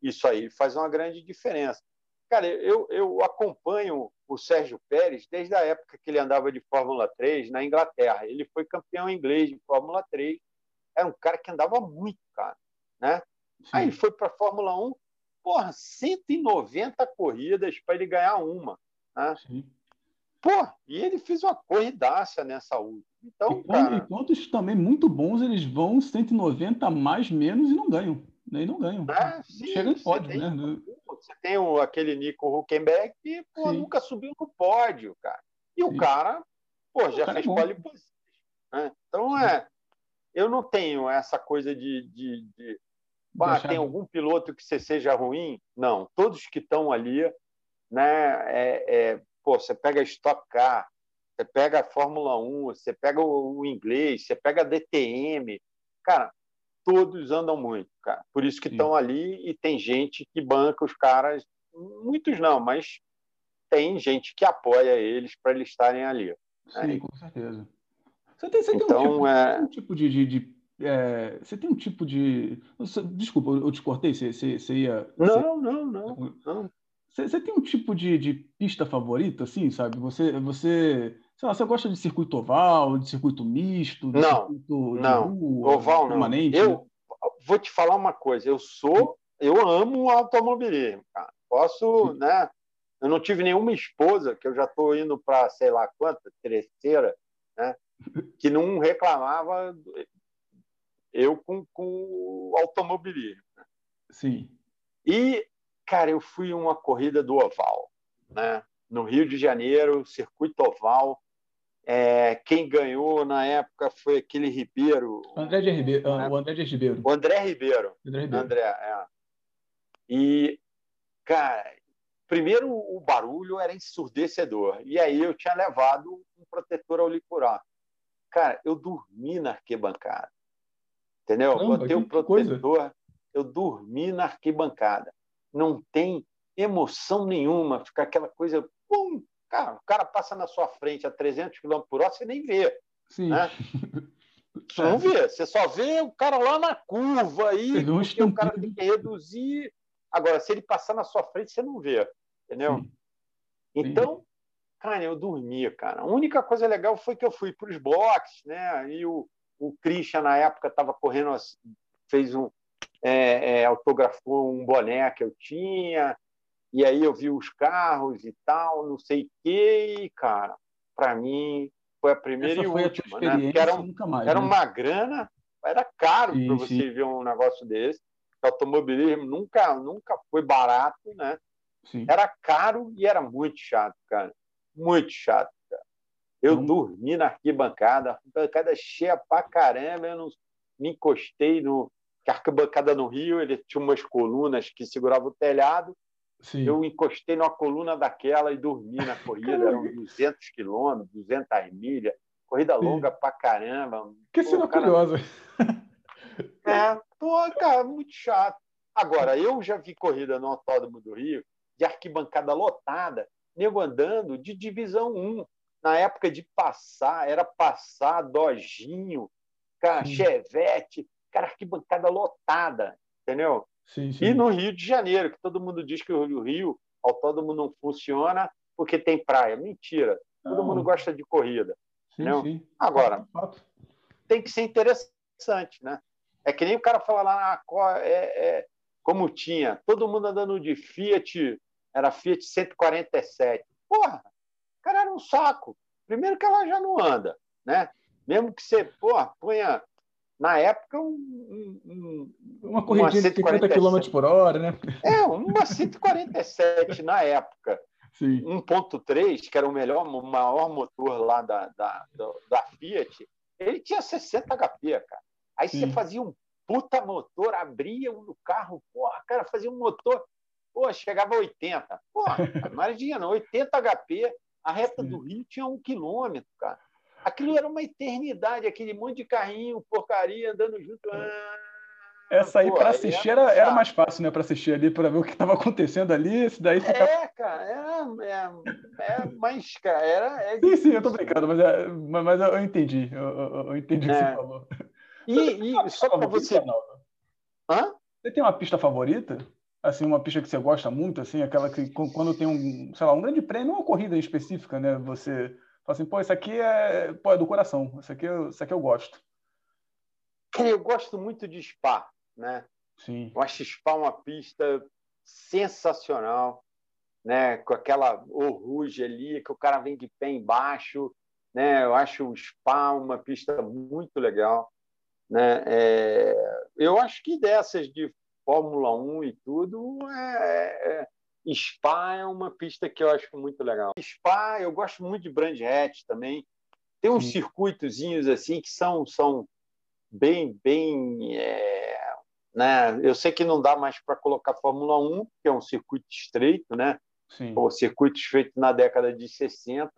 isso aí faz uma grande diferença. Cara, eu, eu acompanho o Sérgio Pérez desde a época que ele andava de Fórmula 3 na Inglaterra. Ele foi campeão inglês de Fórmula 3. Era um cara que andava muito, cara. Né? Aí foi para a Fórmula 1, porra, 190 corridas para ele ganhar uma. Né? Pô, e ele fez uma corridaça nessa última. Então, e, cara... e quantos também muito bons eles vão 190 mais menos e não ganham. Né? E não ganham. É, sim, Chega em pódio, tem, né? Você tem o, aquele Nico Huckenberg que pô, nunca subiu no pódio, cara. E sim. o cara, pô, já cara é fez é pole position. Né? Então, é, eu não tenho essa coisa de, de, de ah, tem algum piloto que você seja ruim? Não, todos que estão ali, né? É, é, pô, você pega a Stock Car, você pega a Fórmula 1, você pega o, inglês, você pega a DTM, cara, todos andam muito, cara. Por isso que estão ali e tem gente que banca os caras, muitos não, mas tem gente que apoia eles para eles estarem ali. Né? Sim, com certeza. Você tem, você então, tem um tipo, é... um tipo de, de, de é, você tem um tipo de. Desculpa, eu te cortei, você, você, você ia. Não, não, não, não. Você, tem um tipo de, de pista favorita, assim, sabe? Você, você, sei lá, você gosta de circuito oval, de circuito misto, de não, circuito não, rua, oval permanente? não. Eu vou te falar uma coisa, eu sou, eu amo automobilismo, cara. Posso, Sim. né? Eu não tive nenhuma esposa, que eu já estou indo para sei lá quanta, terceira, né? Que não reclamava eu com, com automobilismo. Né? Sim. E, cara, eu fui uma corrida do oval, né? No Rio de Janeiro, circuito oval. É, quem ganhou na época foi aquele Ribeiro. André de Ribeiro. Né? O André de Ribeiro. O André Ribeiro. André, Ribeiro. André é. E, cara, primeiro o barulho era ensurdecedor. E aí eu tinha levado um protetor auricular. Cara, eu dormi na arquibancada. Entendeu? Caramba, Botei um protetor, coisa. eu dormi na arquibancada. Não tem emoção nenhuma, fica aquela coisa. Pum, cara, o cara passa na sua frente a 300 km por hora, você nem vê. Sim. Né? Você não vê, você só vê o cara lá na curva aí, porque o cara tem que reduzir. Agora, se ele passar na sua frente, você não vê, entendeu? Sim. Então, cara, eu dormi, cara. A única coisa legal foi que eu fui para os boxes, né? E o, o Christian, na época, estava correndo, fez um. É, é, autografou um boné que eu tinha, e aí eu vi os carros e tal, não sei o quê, e, cara, para mim foi a primeira Essa e última, né? Porque era, um, mais, era né? uma grana, era caro para você sim. ver um negócio desse. O automobilismo nunca, nunca foi barato, né? Sim. Era caro e era muito chato, cara. Muito chato. Eu hum. dormi na arquibancada, a arquibancada cheia pra caramba, eu não me encostei no. A arquibancada no Rio, ele tinha umas colunas que seguravam o telhado. Sim. Eu encostei numa coluna daquela e dormi na corrida. Eram 200 quilômetros, 200 milhas, corrida Sim. longa pra caramba. Que cena cara... curiosa. É, pô, cara, muito chato. Agora, eu já vi corrida no Autódromo do Rio, de arquibancada lotada, nego andando de divisão 1 na época de passar, era passar Dojinho, cara, sim. Chevette, cara, arquibancada lotada, entendeu? Sim, sim. E no Rio de Janeiro, que todo mundo diz que o Rio, autódromo não funciona porque tem praia. Mentira. Todo não. mundo gosta de corrida. Sim, sim. Agora, tem que ser interessante, né? É que nem o cara fala lá, ah, é, é, como tinha, todo mundo andando de Fiat, era Fiat 147. Porra, Cara, era um saco. Primeiro que ela já não anda, né? Mesmo que você porra, ponha, na época, um, um, uma corridinha de 50 km por hora, né? É, uma 147 na época. Sim. 1.3, que era o melhor, o maior motor lá da, da, da Fiat, ele tinha 60 HP, cara. Aí Sim. você fazia um puta motor, abria o carro, porra, cara, fazia um motor, pô, chegava a 80. Porra, não, 80 HP, a reta do Rio tinha um quilômetro, cara. Aquilo era uma eternidade, aquele monte de carrinho, porcaria, andando junto. É. Ah, Essa aí para assistir era, era, mais fácil, né? Para assistir ali, para ver o que estava acontecendo ali. Isso daí. É, cara, era, é, é, mas, cara, era. É sim, sim, eu tô brincando, mas, é, mas eu entendi. Eu, eu, eu entendi o que você é. falou. E, e só para você. Hã? Você tem uma pista favorita? Assim, uma pista que você gosta muito, assim, aquela que quando tem um, sei lá, um grande prêmio, uma corrida específica, né? Você fala assim, pô, isso aqui é, pô, é do coração, isso aqui, isso aqui eu gosto. Eu gosto muito de Spa, né? Sim. Eu acho Spa uma pista sensacional, né? Com aquela orruge ali, que o cara vem de pé embaixo, né? Eu acho o Spa uma pista muito legal, né? É... eu acho que dessas de Fórmula 1 e tudo, é, é, Spa é uma pista que eu acho muito legal. Spa, eu gosto muito de Brand Hatch também. Tem uns Sim. circuitozinhos assim que são, são bem, bem. É, né? Eu sei que não dá mais para colocar Fórmula 1, que é um circuito estreito, né? Sim. Ou circuitos feitos na década de 60,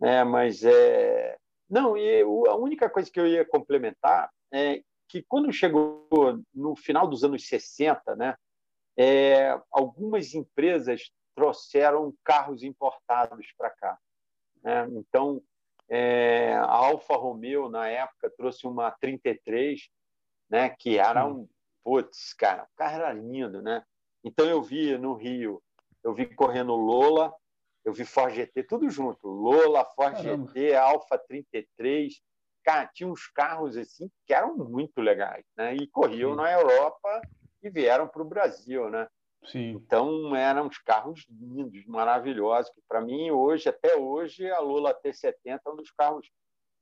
né? mas é. Não, e a única coisa que eu ia complementar é que quando chegou no final dos anos 60, né, é, algumas empresas trouxeram carros importados para cá. Né? Então, é, a Alfa Romeo, na época, trouxe uma 33, né, que era um. Putz, cara, o carro era lindo, né? Então, eu vi no Rio, eu vi correndo Lola, eu vi Ford GT, tudo junto. Lola, Ford Caramba. GT, Alfa 33 cara, tinha uns carros assim que eram muito legais, né? E corriam na Europa e vieram para o Brasil, né? Sim. Então eram uns carros lindos, maravilhosos. Que para mim hoje, até hoje, a Lula T70 é um dos carros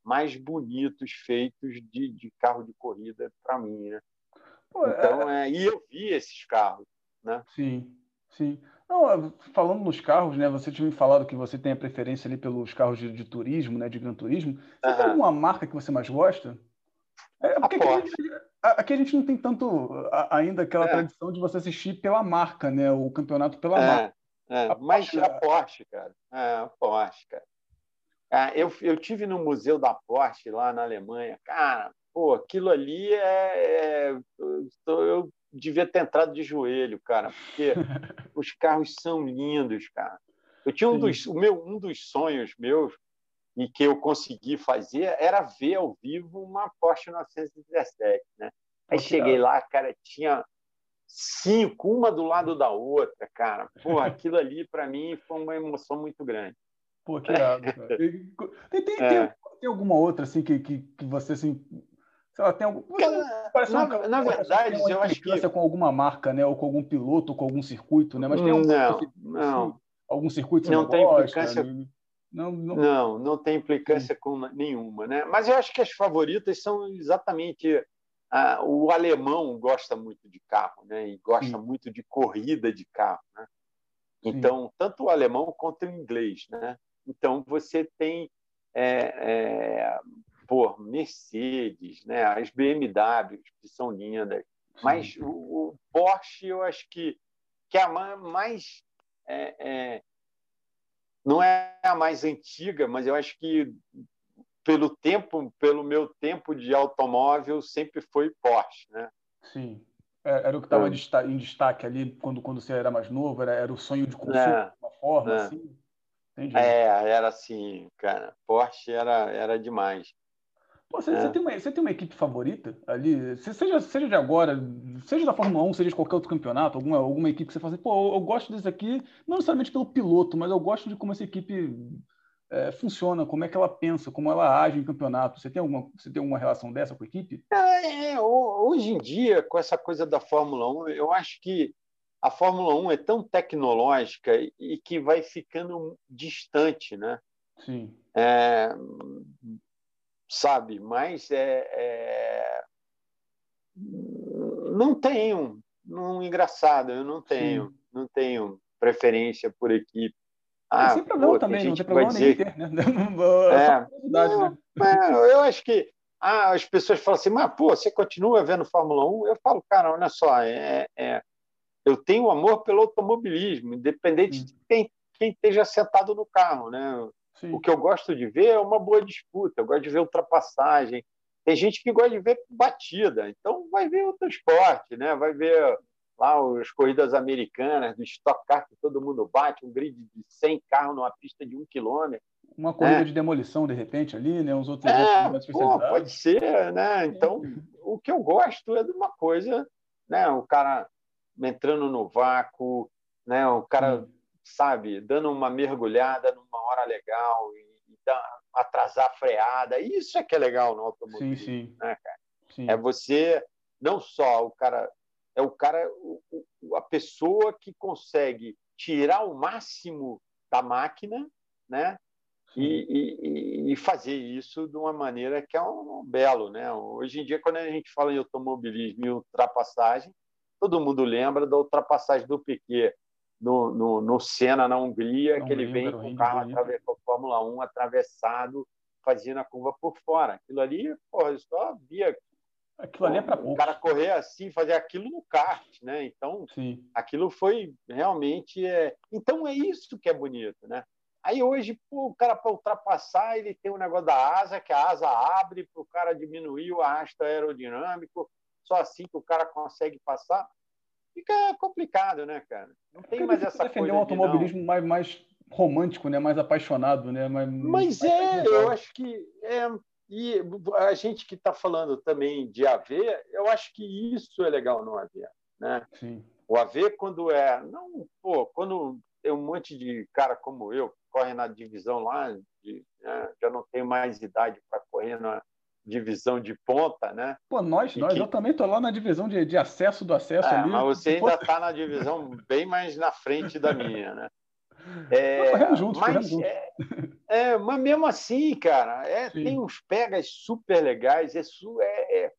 mais bonitos feitos de, de carro de corrida para mim, né? Pô, então, é... é... e eu vi esses carros, né? Sim, sim. Não, falando nos carros, né? Você tinha me falado que você tem a preferência ali pelos carros de, de turismo, né? De gran turismo. Você uhum. tem alguma marca que você mais gosta? É, porque a, gente, aqui a, gente, não tem tanto ainda aquela é. tradição de você assistir pela marca, né? O campeonato pela é, marca. É. A mas Porsche, a Porsche, cara. É, a Porsche, cara. Ah, eu, eu tive no museu da Porsche lá na Alemanha. Cara, pô, aquilo ali é. é eu, eu devia ter entrado de joelho, cara, porque os carros são lindos, cara. Eu tinha um dos, o meu, um dos sonhos meus e que eu consegui fazer era ver ao vivo uma Porsche 917, né? Aí cheguei lá, cara, tinha cinco, uma do lado da outra, cara. Pô, aquilo ali para mim foi uma emoção muito grande. Pô, que irado, cara. Tem, tem, é. tem, tem, alguma outra assim que, que, que você assim, sei lá, tem algum. Cara, na, na verdade, eu acho que. com alguma marca, né? Ou com algum piloto, ou com algum circuito, né? Mas tem algum, não, não. Assim, algum circuito não, não tem gosta, implicância. Né? Não, não... não, não tem implicância com nenhuma, né? Mas eu acho que as favoritas são exatamente. Ah, o alemão gosta muito de carro, né? E gosta Sim. muito de corrida de carro, né? Então, Sim. tanto o alemão quanto o inglês, né? Então, você tem é, é, por Mercedes, né? as BMWs, que são lindas. Mas o, o, Porsche, eu acho que, que é a mais. É, é, não é a mais antiga, mas eu acho que pelo tempo, pelo meu tempo de automóvel, sempre foi Porsche, né? Sim. É, era o que estava então, em destaque ali quando, quando você era mais novo, era, era o sonho de consumo é, de uma forma, é. assim? Entendi. É, era assim, cara. Porsche era, era demais. Pô, você, é. você, tem uma, você tem uma equipe favorita ali? Seja, seja de agora, seja da Fórmula 1, seja de qualquer outro campeonato, alguma, alguma equipe que você fala assim, pô, eu, gosto desse aqui, não necessariamente pelo piloto, mas eu gosto de como essa equipe é, funciona, como é que ela pensa, como ela age em campeonato. Você tem alguma, você tem alguma relação dessa com a equipe? É, é hoje em dia, com essa coisa da Fórmula 1, eu acho que a Fórmula 1 é tão tecnológica e que vai ficando distante, né? Sim. É, sabe? Mas é, é... não tenho, não engraçado, eu não tenho, Sim. não tenho preferência por equipe. Ah, sem problema pô, também, não tem problema dizer... ter, né? É, não, né? é, eu acho que ah, as pessoas falam assim, mas pô, você continua vendo Fórmula 1? Eu falo, cara, olha só, é, é eu tenho amor pelo automobilismo, independente hum. de quem, quem esteja sentado no carro, né? Sim. O que eu gosto de ver é uma boa disputa, eu gosto de ver ultrapassagem. Tem gente que gosta de ver batida, então vai ver outro esporte, né? vai ver lá as corridas americanas, do Stock Car, que todo mundo bate, um grid de 100 carros numa pista de um quilômetro. Uma corrida é. de demolição, de repente, ali, né? Uns outros é, mais pô, Pode ser, né? Então, o que eu gosto é de uma coisa, né? O cara entrando no vácuo, né? O cara, Sim. Sabe, dando uma mergulhada numa hora legal e, e dá, atrasar a freada. Isso é que é legal no automobilismo, sim, sim. né, cara? Sim. É você, não só o cara, é o cara, a pessoa que consegue tirar o máximo da máquina, né? E, e, e, fazer isso de uma maneira que é um, um, belo, né? Hoje em dia, quando a gente fala em automobilismo e ultrapassagem, todo mundo lembra da ultrapassagem do Piquet no, no, no Senna, na Hungria, não que ele vem com o carro com a Fórmula 1 atravessado, fazendo a curva por fora. Aquilo ali, porra, eu só via Aquilo ali é para o cara correr assim, fazer aquilo no kart, né? Então, Sim. aquilo foi realmente. É... Então, é isso que é bonito, né? Aí hoje, pô, o cara para ultrapassar, ele tem o um negócio da asa, que a asa abre para o cara diminuir o arrasto aerodinâmico, só assim que o cara consegue passar. Fica complicado, né, cara? Não tem é mais essa defender coisa. defender um automobilismo de, mais, mais romântico, né? mais apaixonado, né? Mais, Mas mais é, eu acho que é, e a gente que está falando também de AV, eu acho que isso é legal no AV. Né? Sim. O AV, quando é. Não, pô, quando tem um monte de cara como eu, que corre na divisão lá, de, né? já não tenho mais idade para correr na divisão de ponta, né? Pô, nós, nós que... eu também estou lá na divisão de, de acesso do acesso é, ali. Mas você ainda está na divisão bem mais na frente da minha, né? É, correndo juntos, mas, é, é, mas mesmo assim, cara, é, tem uns pegas super legais. É, é, é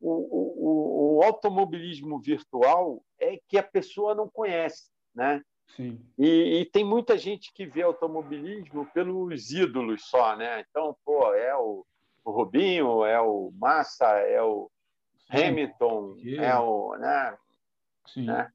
o, o, o, automobilismo virtual é que a pessoa não conhece, né? Sim. E, e, tem muita gente que vê automobilismo pelos ídolos só, né? Então, pô, é o, o Rubinho, é o Massa, é o Sim. Hamilton, é o, né? Sim. né?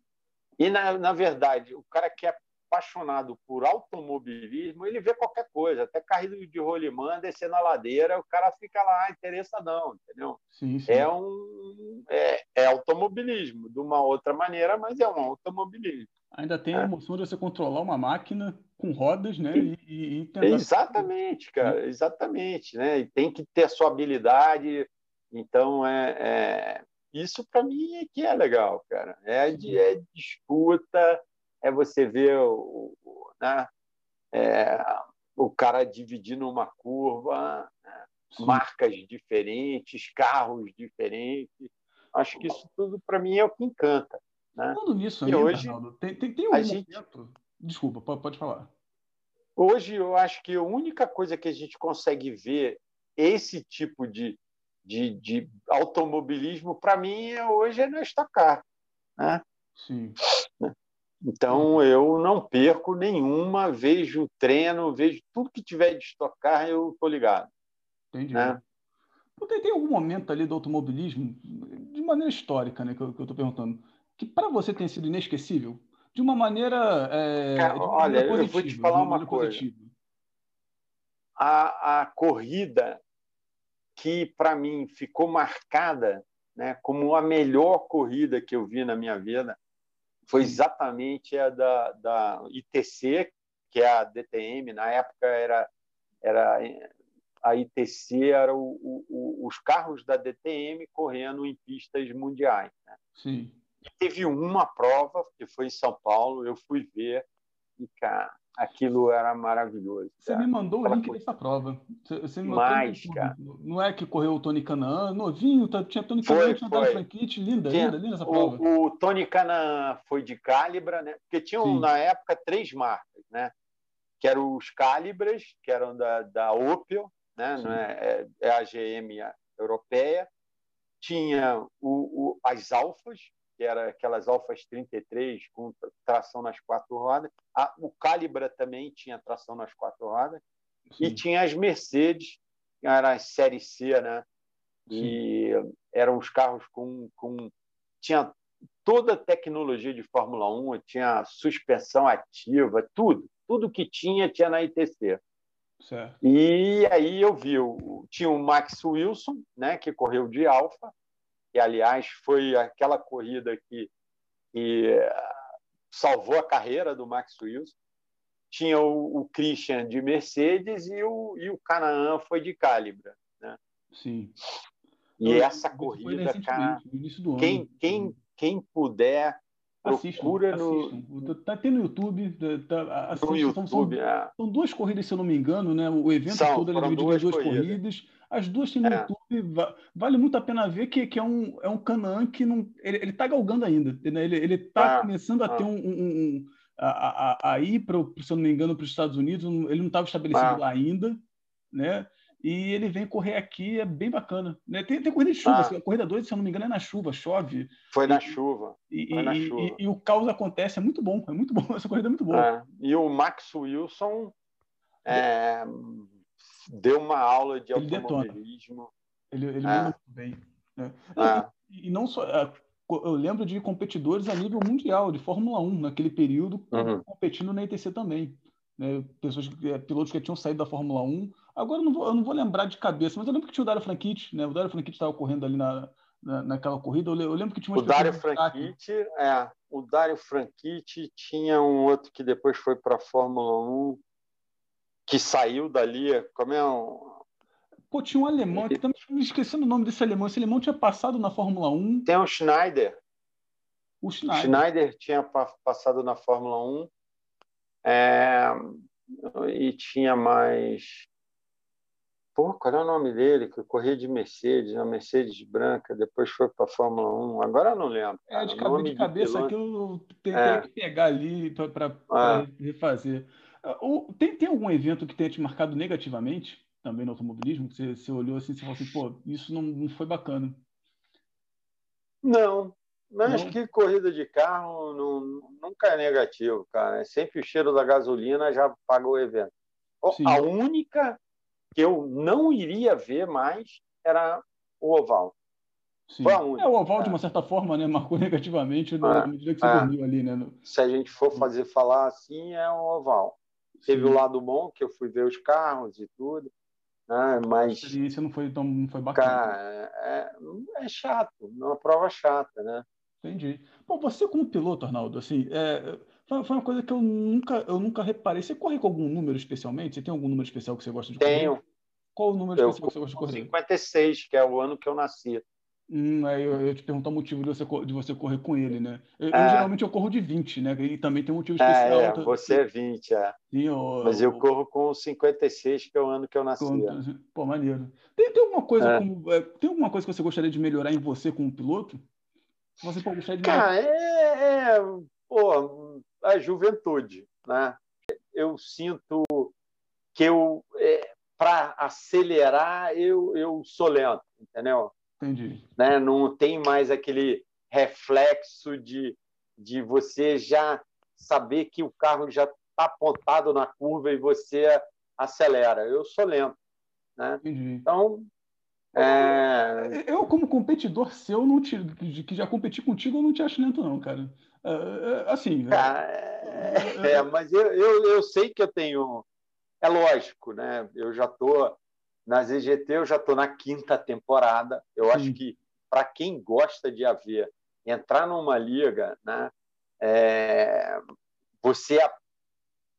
E na, na verdade, o cara quer apaixonado por automobilismo, ele vê qualquer coisa, até carrinho de rolimã, descer na ladeira, o cara fica lá interessadão, entendeu? Sim, sim. É um é, é, automobilismo, de uma outra maneira, mas é um automobilismo. Ainda tem a é. emoção de você controlar uma máquina com rodas, né? E, e, e tentar... Exatamente, cara, exatamente, né? E tem que ter a sua habilidade. Então, é, é... isso para mim é que é legal, cara. É, de, é disputa, é você ver o, o né? É, o cara dividindo uma curva, né? marcas diferentes, carros diferentes. Acho que isso tudo, para mim, é o que encanta. Né? Falando nisso, e hoje, tem, tem, tem um momento... Gente... Desculpa, pode falar. Hoje, eu acho que a única coisa que a gente consegue ver esse tipo de, de, de automobilismo, para mim, hoje é no estacar. Né? Sim. Então, eu não perco nenhuma, vejo treino, vejo tudo que tiver de estocar, eu estou ligado. Entendi. Né? Tem, tem algum momento ali do automobilismo, de maneira histórica, né, que eu estou perguntando, que para você tem sido inesquecível? De uma maneira. É, Cara, uma olha, maneira positiva, eu vou te falar uma, uma coisa. A, a corrida que, para mim, ficou marcada né, como a melhor corrida que eu vi na minha vida foi exatamente a da, da ITC, que é a DTM, na época era, era a ITC era o, o, os carros da DTM correndo em pistas mundiais. Né? Sim. E teve uma prova, que foi em São Paulo, eu fui ver, e, cara, aquilo era maravilhoso. Você me mandou o link dessa prova. Você, me Mais, cara. Não é que correu o Tony Canan, novinho, tá, tinha Tony Canan, tinha Dani Franchitti, linda, tinha, linda, linda essa prova. O, o Tony Canan foi de Calibra, né? Porque tinham, Sim. na época, três marcas, né? Que eram os Calibras, que eram da, da Opel, né? Não é, é, é a GM europeia. Tinha o, o, as Alfas, que era aquelas Alfas 33 com tração nas quatro rodas. A, o Calibra também tinha tração nas quatro rodas. Sim. E tinha as Mercedes, que era a série C, né? E Sim. eram os carros com, com. Tinha toda a tecnologia de Fórmula 1, tinha suspensão ativa, tudo. Tudo que tinha, tinha na ITC. Certo. E aí eu vi, tinha o Max Wilson, né, que correu de Alfa, que, aliás, foi aquela corrida que, que salvou a carreira do Max Wilson. tinha o, o Christian de Mercedes e o, e o Canaan foi de Calibra. Né? Sim. E eu, essa corrida, cara, quem, quem, quem puder Procura assistam, no. Tá tendo no YouTube. Tá, assistam, no YouTube são, é. são, duas corridas, se eu não me engano, né? O evento são, todo é dividido em duas corridas. corridas. As duas tem no é. YouTube. Vale muito a pena ver que, que é um, é um Canaan que não. Ele, ele tá galgando ainda. Né? Ele, ele tá ah, começando a ter um, um, um a, a, a, ir, para, se eu não me engano, para os Estados Unidos. Ele não estava estabelecido ah. lá ainda. Né? e ele vem correr aqui, é bem bacana. Né? Tem, tem corrida de chuva, assim, a corrida 2, se eu não me engano, é na chuva, chove. Foi na e, chuva. E, Foi na e, chuva. E, o caos acontece, é muito bom, é muito bom, essa corrida é muito boa. É. E o Max Wilson é, deu uma aula de ele automobilismo. Ele, ele é. muito bem. Né? É. E, não só. É, eu lembro de competidores a nível mundial, de Fórmula 1, naquele período, uhum. competindo na ITC também. Né? Pessoas, é, pilotos que tinham saído da Fórmula 1 Agora eu não vou, eu não vou lembrar de cabeça, mas eu lembro que tinha o Dario Franchitti, né? O Dario Franchitti estava correndo ali na, na, naquela corrida. Eu, lembro que tinha o Dario Franchitti, é, o Dario Franchitti tinha um outro que depois foi para a Fórmula 1, que saiu dali, como é um Pô, tinha um alemão, que me esquecendo o nome desse alemão. Esse alemão tinha passado na Fórmula 1. Tem o Schneider. O Schneider. Schneider tinha passado na Fórmula 1. É... E tinha mais. Pô, qual é o nome dele? Que corria de Mercedes, na Mercedes branca, depois foi para a Fórmula 1. Agora eu não lembro. Cara. É, de, cabe, de cabeça aqui eu tentei é. pegar ali para é. refazer. Tem, tem algum evento que tenha te marcado negativamente também no automobilismo? Que você, você olhou assim e falou assim, pô, isso não, não foi bacana? Não, mas não? que corrida de carro não, nunca é negativo, cara. É sempre o cheiro da gasolina já paga o evento. Sim. A única que eu não iria ver mais era o oval. Sim. Foi a única. É, o oval, de uma certa forma, né, marcou negativamente é, dia que você é. dormiu ali. Né, no... Se a gente for fazer falar assim, é o oval. Teve o lado bom, que eu fui ver os carros e tudo, né, mas... A experiência não foi, tão, não foi bacana. Cara, é, é chato, é uma prova chata, né? Entendi. Bom, você como piloto, Arnaldo, assim, é, foi uma coisa que eu nunca, eu nunca reparei. Você corre com algum número especialmente? Você tem algum número especial que você gosta de correr? Tenho. Qual o número eu, especial que você gosta de correr? 56, que é o ano que eu nasci. Hum, aí eu, eu te perguntar o motivo de você, de você correr com ele, né? Eu, é. eu, geralmente eu corro de 20, né? E também tem um motivo especial. É, é você é 20, é. Sim, eu, Mas eu, corro com 56, que é o ano que eu nasci. Pô, maneiro. Tem, tem alguma coisa é. como, é, tem alguma coisa que você gostaria de melhorar em você como piloto? Você pode gostaria de Cara, é, é pô, a juventude, né? Eu sinto que eu é, para acelerar eu eu sou lento, entendeu? Entendi. Né? Não tem mais aquele reflexo de de você já saber que o carro já está apontado na curva e você acelera. Eu sou lento, né? Entendi. Então é... Eu, como competidor seu, não te, que já competi contigo, eu não te acho lento, não, cara. É, é, assim. É, é, mas eu, eu, eu sei que eu tenho. É lógico, né? Eu já estou. Nas EGT, eu já estou na quinta temporada. Eu Sim. acho que, para quem gosta de haver, entrar numa liga, né? É, você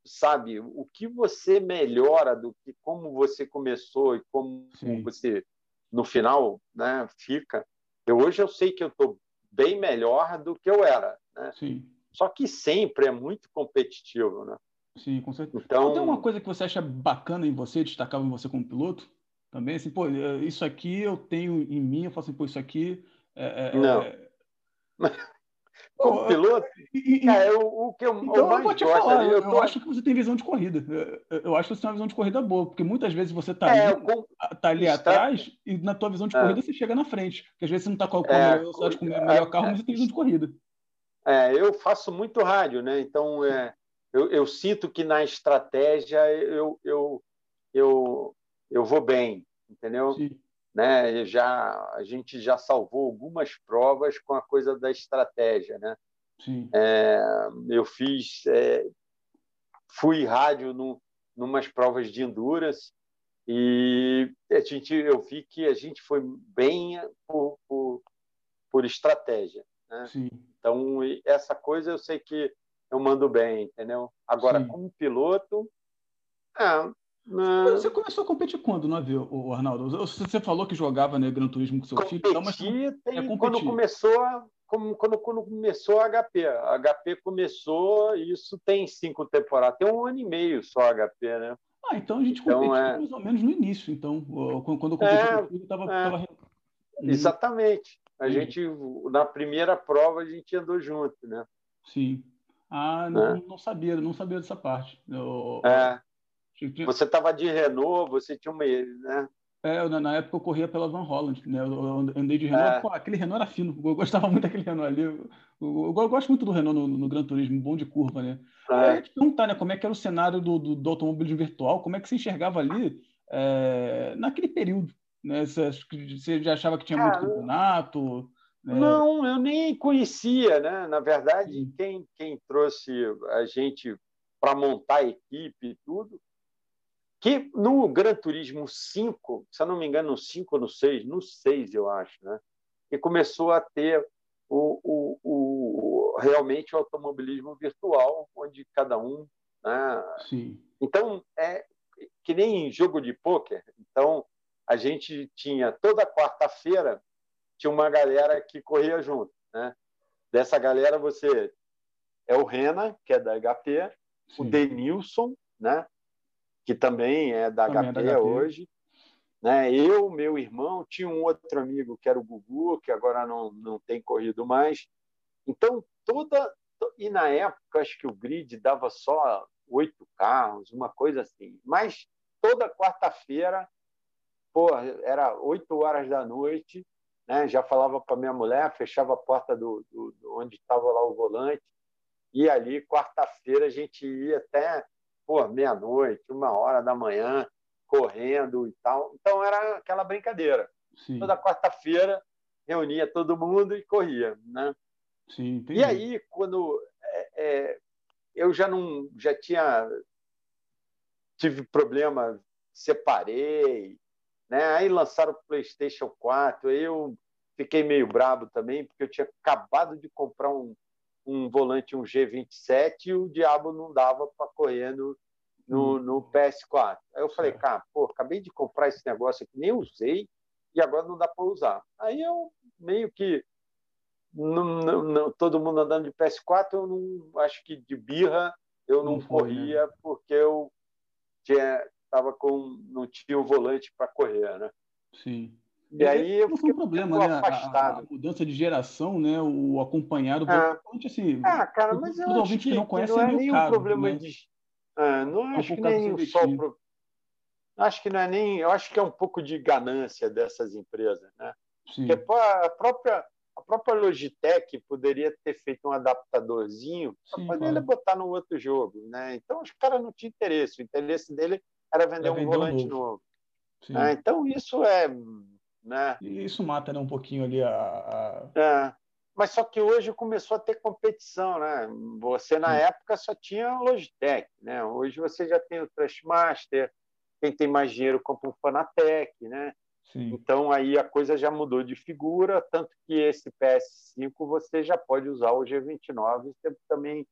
sabe o que você melhora do que como você começou e como Sim. você no final né, fica. Eu, hoje eu sei que eu estou bem melhor do que eu era. Né? Sim. Só que sempre é muito competitivo. Né? Sim, com certeza. Então, tem uma coisa que você acha bacana em você, destacava em você como piloto? Também, assim, pô, é, isso aqui eu tenho em mim, eu falo assim, pô, isso aqui. É, é, Não. É... Como piloto, e, cara, eu, o que eu, então, eu vou te gosto, falar, eu, eu tô... acho que você tem visão de corrida. Eu, acho que você tem uma visão de corrida boa, porque muitas vezes você está é, ali, com... tá ali Está... atrás e na tua visão de é. corrida você chega na frente. Porque às vezes você não está com, com é, com o melhor carro, mas você tem visão de corrida. É, eu faço muito rádio, né? Então é, eu, eu sinto que na estratégia eu, eu, eu, eu vou bem, entendeu? Sim né? Já a gente já salvou algumas provas com a coisa da estratégia, né? Sim. É, eu fiz, é, fui rádio no, numas provas de endurance e a gente, eu vi que a gente foi bem por, por, por estratégia. Né? Sim. Então essa coisa eu sei que eu mando bem, entendeu? Agora, Sim. como piloto, é, não. Você começou a competir quando no avião, o Arnaldo? Você falou que jogava né, Gran Turismo com seu Competi, filho, então, mas tem, é quando começou como, quando, quando começou a HP. A HP começou, isso tem cinco temporadas, tem um ano e meio só a HP, né? Ah, então a gente então, competiu é... mais ou menos no início, então. Quando eu competi é, com o filho, estava... É. Tava... Exatamente. A hum. gente, na primeira prova, a gente andou junto, né? Sim. Ah, não, é. não sabia, não sabia dessa parte. Eu, é. Você estava de Renault, você tinha uma. Né? É, na, época eu corria pela Van Holland, né? Eu andei de Renault, é. pô, aquele Renault era fino, eu gostava muito daquele Renault ali. Eu, eu, eu gosto muito do Renault no, no, Gran Turismo, bom de curva, né? É. Aí te perguntar, né, como é que era o cenário do, do, do automobilismo virtual, como é que você enxergava ali é, naquele período, né? Você, você já achava que tinha muito campeonato? Né? Não, eu nem conhecia, né? Na verdade, quem, quem trouxe a gente para montar a equipe e tudo que no Gran Turismo 5, se eu não me engano, no 5 ou no 6, no 6 eu acho, né? que começou a ter o, o, o, realmente o automobilismo virtual, onde cada um. Né? Sim. Então, é que nem jogo de pôquer. Então, a gente tinha toda quarta-feira tinha uma galera que corria junto. Né? Dessa galera, você é o Rena, que é da HP, Sim. o Denilson, né? que também é da, também HP, é da HP hoje. Né? Eu, meu irmão, tinha um outro amigo que era o Gugu, que agora não, não tem corrido mais. Então, toda. E na época, acho que o grid dava só oito carros, uma coisa assim. Mas toda quarta-feira, pô, era oito horas da noite, né? já falava para minha mulher, fechava a porta do, do, do onde estava lá o volante, e ali, quarta-feira, a gente ia até pô, meia-noite, uma hora da manhã, correndo e tal. Então era aquela brincadeira. Sim. Toda quarta-feira reunia todo mundo e corria, né? Sim, e aí quando é, é, eu já não já tinha tive problema, separei, né? Aí lançaram o PlayStation 4, aí eu fiquei meio brabo também porque eu tinha acabado de comprar um um volante, um G27, e o diabo não dava para correr no, no, hum. no, PS4. Aí eu falei, cara, pô, acabei de comprar esse negócio aqui, nem usei, e agora não dá para usar. Aí eu meio que. Não, não, não, todo mundo andando de PS4, eu não acho que de birra eu não, não foi, corria, né? porque eu tinha, tava com, não tinha o volante para correr, né? Sim. E aí eu fiquei um problema, né? A, a, mudança de geração, né? O acompanhado. É. Assim, ah, cara, mas eu acho que, que não conhece não é, é nem caro, um problema né? de. Ah, não é acho que nem só pro... acho que não é nem. Eu acho que é um pouco de ganância dessas empresas, né? Sim. Porque a própria a própria Logitech poderia ter feito um adaptadorzinho para poder claro. botar no outro jogo, né? Então os caras não tinham interesse. O interesse dele era vender um volante novo. novo. Ah, então isso é né? E isso mata né, um pouquinho ali a. a... É. Mas só que hoje começou a ter competição, né? Você na Sim. época só tinha Logitech, né? Hoje você já tem o Trustmaster, quem tem mais dinheiro compra um Fanatec, né? Sim. Então aí a coisa já mudou de figura, tanto que esse PS5 você já pode usar o G29, você também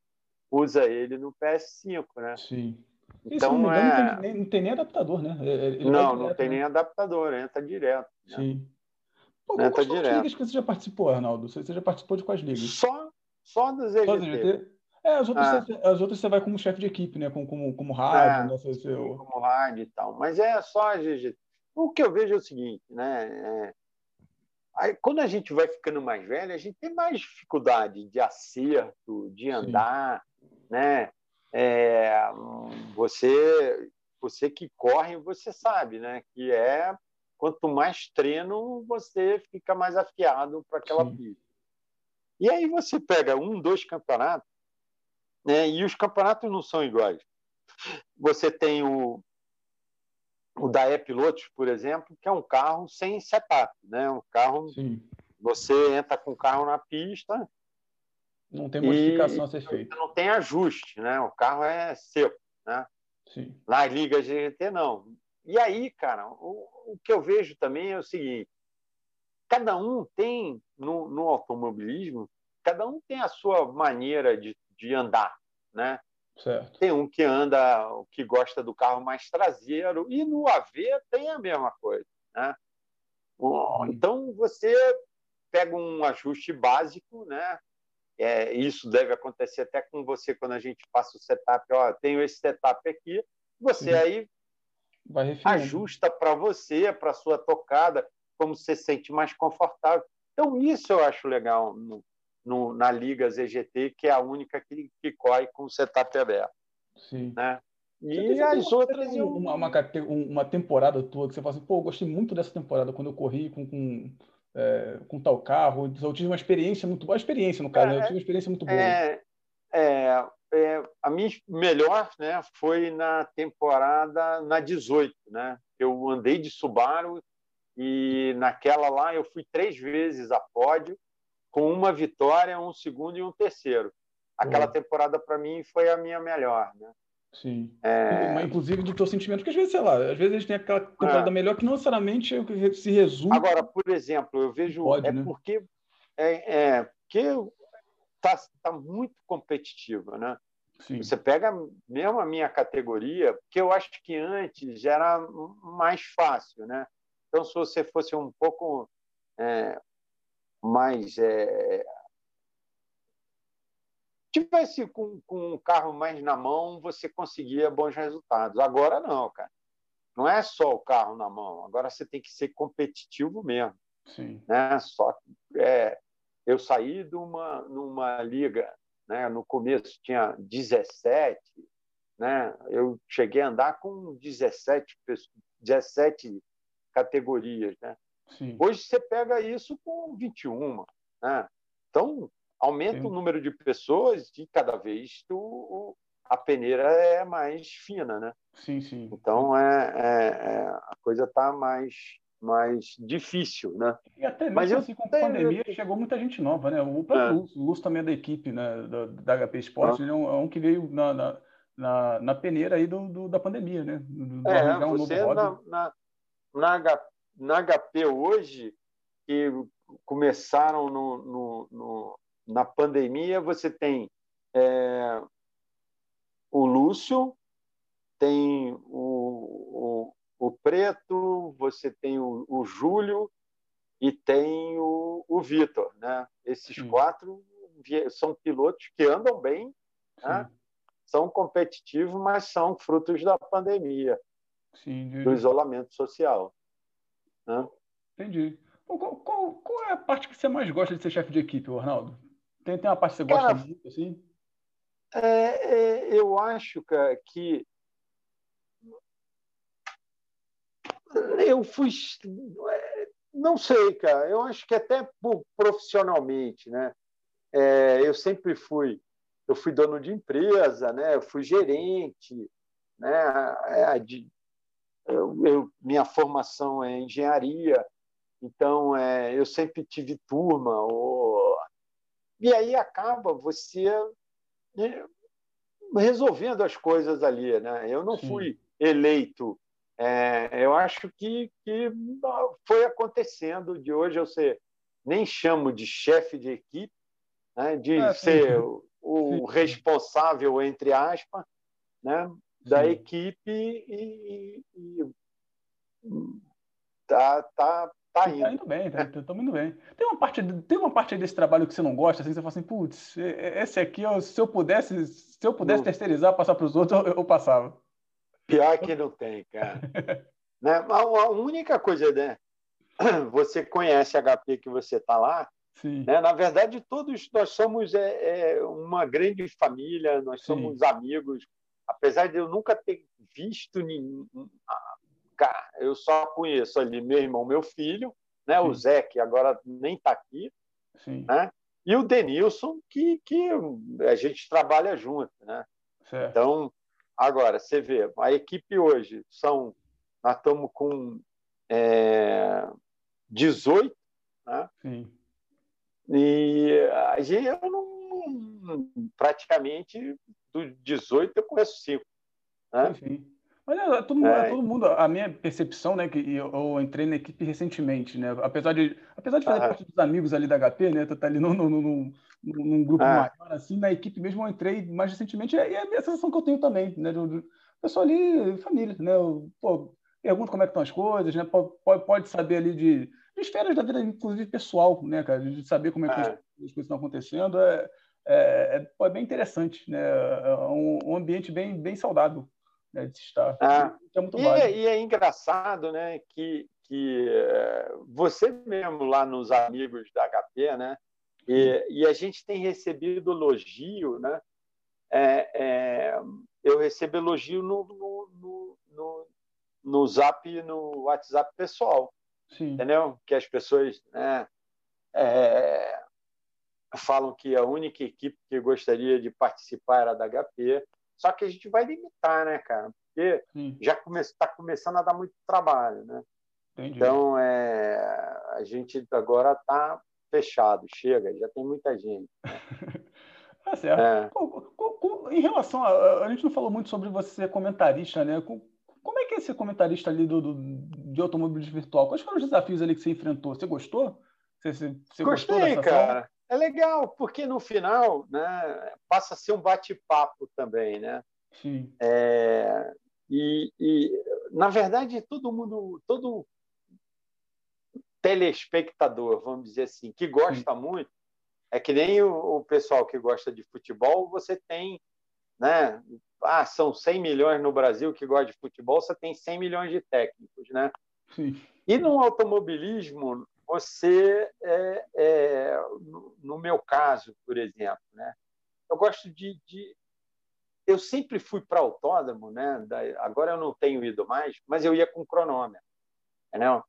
usa ele no PS5, né? Sim. Então, não, é... não, tem, não, tem, nem adaptador, né? Ele não, não tem né? nem adaptador, entra direto. Né? Sim. Pô, entra quais direto. ligas que você já participou, Arnaldo? Você já participou de quais ligas? Só, só das EGT. Só das EGT? É, as outras, ah. você, as outras você vai como chefe de equipe, né? Como, como, como rádio, é, né? Você, você... Como rádio e tal. Mas é só a GGT. O que eu vejo é o seguinte, né? É... Aí, quando a gente vai ficando mais velho, a gente tem mais dificuldade de acerto, de andar, Sim. né? É, você, você que corre, você sabe, né? Que é quanto mais treino, você fica mais afiado para aquela Sim. pista. E aí você pega um, dois campeonatos, né? E os campeonatos não são iguais. Você tem o, o da E-Pilotos, por exemplo, que é um carro sem setup, né? Um carro Sim. você entra com o carro na pista, não tem modificação e, a ser feita. Não tem ajuste, né? O carro é seco, né? Sim. Na Liga GT, não. E aí, cara, o, o que eu vejo também é o seguinte: cada um tem, no, no automobilismo, cada um tem a sua maneira de, de andar, né? Certo. Tem um que anda, que gosta do carro mais traseiro, e no AV tem a mesma coisa. Né? Então, você pega um ajuste básico, né? É, isso deve acontecer até com você quando a gente passa o setup. Ó, tenho esse setup aqui, você Sim. aí ajusta para você, para sua tocada, como você se sente mais confortável. Então, isso eu acho legal no, no, na Liga ZGT, que é a única que, que corre com o setup aberto. Sim. Né? E as outras. Uma, uma, uma, temporada tua que você fala assim, pô, eu gostei muito dessa temporada quando eu corri com, com, é, com tal carro. Eu tive uma experiência muito boa. experiência, no caso, é, né? Eu tive uma experiência muito boa. É, é, é, a minha melhor né, foi na temporada na 18, né? Eu andei de Subaru e naquela lá eu fui três vezes a pódio com uma vitória, um segundo e um terceiro. Aquela uhum. temporada, para mim, foi a minha melhor. Né? Sim. É... Inclusive do teu sentimento, porque às vezes, sei lá, às vezes a gente tem aquela temporada é. melhor que não necessariamente é se resume. Agora, por exemplo, eu vejo. Pode, é né? porque. É, é, porque está tá muito competitiva, né? Sim. Você pega mesmo a minha categoria, que eu acho que antes era mais fácil, né? Então, se você fosse um pouco é, mais. É... Tivesse com, com um carro mais na mão, você conseguia bons resultados. Agora não, cara. Não é só o carro na mão. Agora você tem que ser competitivo mesmo. Sim. Né? Só é, eu saí de uma numa liga, né? No começo tinha 17, né? Eu cheguei a andar com 17 17 categorias, né? Sim. Hoje você pega isso com 21. Né? Então, aumenta Sim. o número de pessoas e cada vez tu, a peneira é mais fina. Né? Sim, sim. Então, é, é, é a coisa está mais, mais difícil. Né? E até mesmo Mas assim, com a pandemia, chegou muita gente nova. Né? O próprio é. Lúcio, o Lúcio também é da equipe né? da, da HP Sports, ele é um, é um que veio na, na, na, na peneira aí do, do, da pandemia. Né? Do, é, um você na, na, na HP na HP hoje, que começaram no, no, no, na pandemia, você tem é, o Lúcio, tem o, o, o, Preto, você tem o, o Júlio e tem o, o Vitor. Né? Esses quatro são pilotos que andam bem, né? são competitivos, mas são frutos da pandemia, Sim, do isolamento social. Né? Entendi. Qual, qual, qual, é a parte que você mais gosta de ser chefe de equipe, Arnaldo? Tem, tem uma parte que você gosta Cara, muito, assim? É, é, eu acho, cara, que eu fui. Não sei, cara. Eu acho que até profissionalmente, né? É, eu sempre fui. Eu fui dono de empresa, né? Eu fui gerente, né? É, de, eu, eu, minha formação é engenharia, então é, eu sempre tive turma. Ou... E aí acaba você né, resolvendo as coisas ali. Né? Eu não Sim. fui eleito. É, eu acho que, que foi acontecendo de hoje eu ser, nem chamo de chefe de equipe, né? de é, ser o, o responsável, entre aspas, né? da Sim. equipe e, e, tá, tá, tá indo. Tá indo bem, tá, tá indo bem. Tem uma parte, tem uma parte desse trabalho que você não gosta, assim, você fala assim, putz, esse aqui, se eu pudesse, se eu pudesse não. terceirizar, passar para os outros, eu, eu, passava. Pior que não tem, cara. né? A única coisa, né? Você conhece a HP que você está lá, Sim. Né? Na verdade, todos nós somos é, é, uma grande família, nós Sim. somos amigos, apesar de eu nunca ter visto nenhum. Eu só conheço ali meu irmão, meu filho, né? o Zé, que agora nem está aqui, Sim. né? e o Denilson, que, que a gente trabalha junto. Né? Certo. Então, agora, você vê, a equipe hoje são. Nós estamos com é, 18, né? Sim. E a gente, eu não, praticamente do 18 eu conheço cinco. Né? Sim, sim. Olha, todo mundo, é. todo mundo, a minha percepção, né, que eu, eu, entrei na equipe recentemente, né, apesar de, apesar de fazer parte dos amigos ali da HP, né, tá ali no, no, no, num grupo ah. maior, assim, na equipe mesmo eu entrei mais recentemente, e é a sensação que eu tenho também, né, do, do pessoal ali, família, né, eu, pô, pergunto como é que estão as coisas, né, pode, pode saber ali de, de esferas da vida, inclusive pessoal, né, cara, de saber como é que ah. as, as coisas estão acontecendo, é, é, é, bem interessante, né, é um, um ambiente bem, bem saudável, né, de estar. Ah, é muito e, é, e, é engraçado né, que, que eh, você mesmo lá nos amigos da HP, né, e, e a gente tem recebido elogio, né? É, é, eu recebo elogio no, no, no, no, no Zap no WhatsApp pessoal, Sim. entendeu? Que as pessoas né, é, falam que a única equipe que gostaria de participar era da HP, só que a gente vai limitar, né, cara? Porque Sim. já está come tá começando a dar muito trabalho, né? Entendi. Então, é, a gente agora está fechado, chega, já tem muita gente. tá certo. É. Em relação a. A gente não falou muito sobre você ser comentarista, né? Como é que é ser comentarista ali do, do, de automobilismo virtual? Quais foram os desafios ali que você enfrentou? Você gostou? Você, você, você Gostei, cara. Forma? É legal, porque no final né, passa a ser um bate-papo também, né? Sim. É, e, e, na verdade, todo mundo, todo telespectador, vamos dizer assim, que gosta Sim. muito, é que nem o, o, pessoal que gosta de futebol, você tem, né? Ah, são 100 milhões no Brasil que gosta de futebol, você tem 100 milhões de técnicos, né? Sim. E no automobilismo, você, é, é, no meu caso, por exemplo, né? Eu gosto de, de eu sempre fui para autódromo, né? Agora eu não tenho ido mais, mas eu ia com cronômetro, entendeu?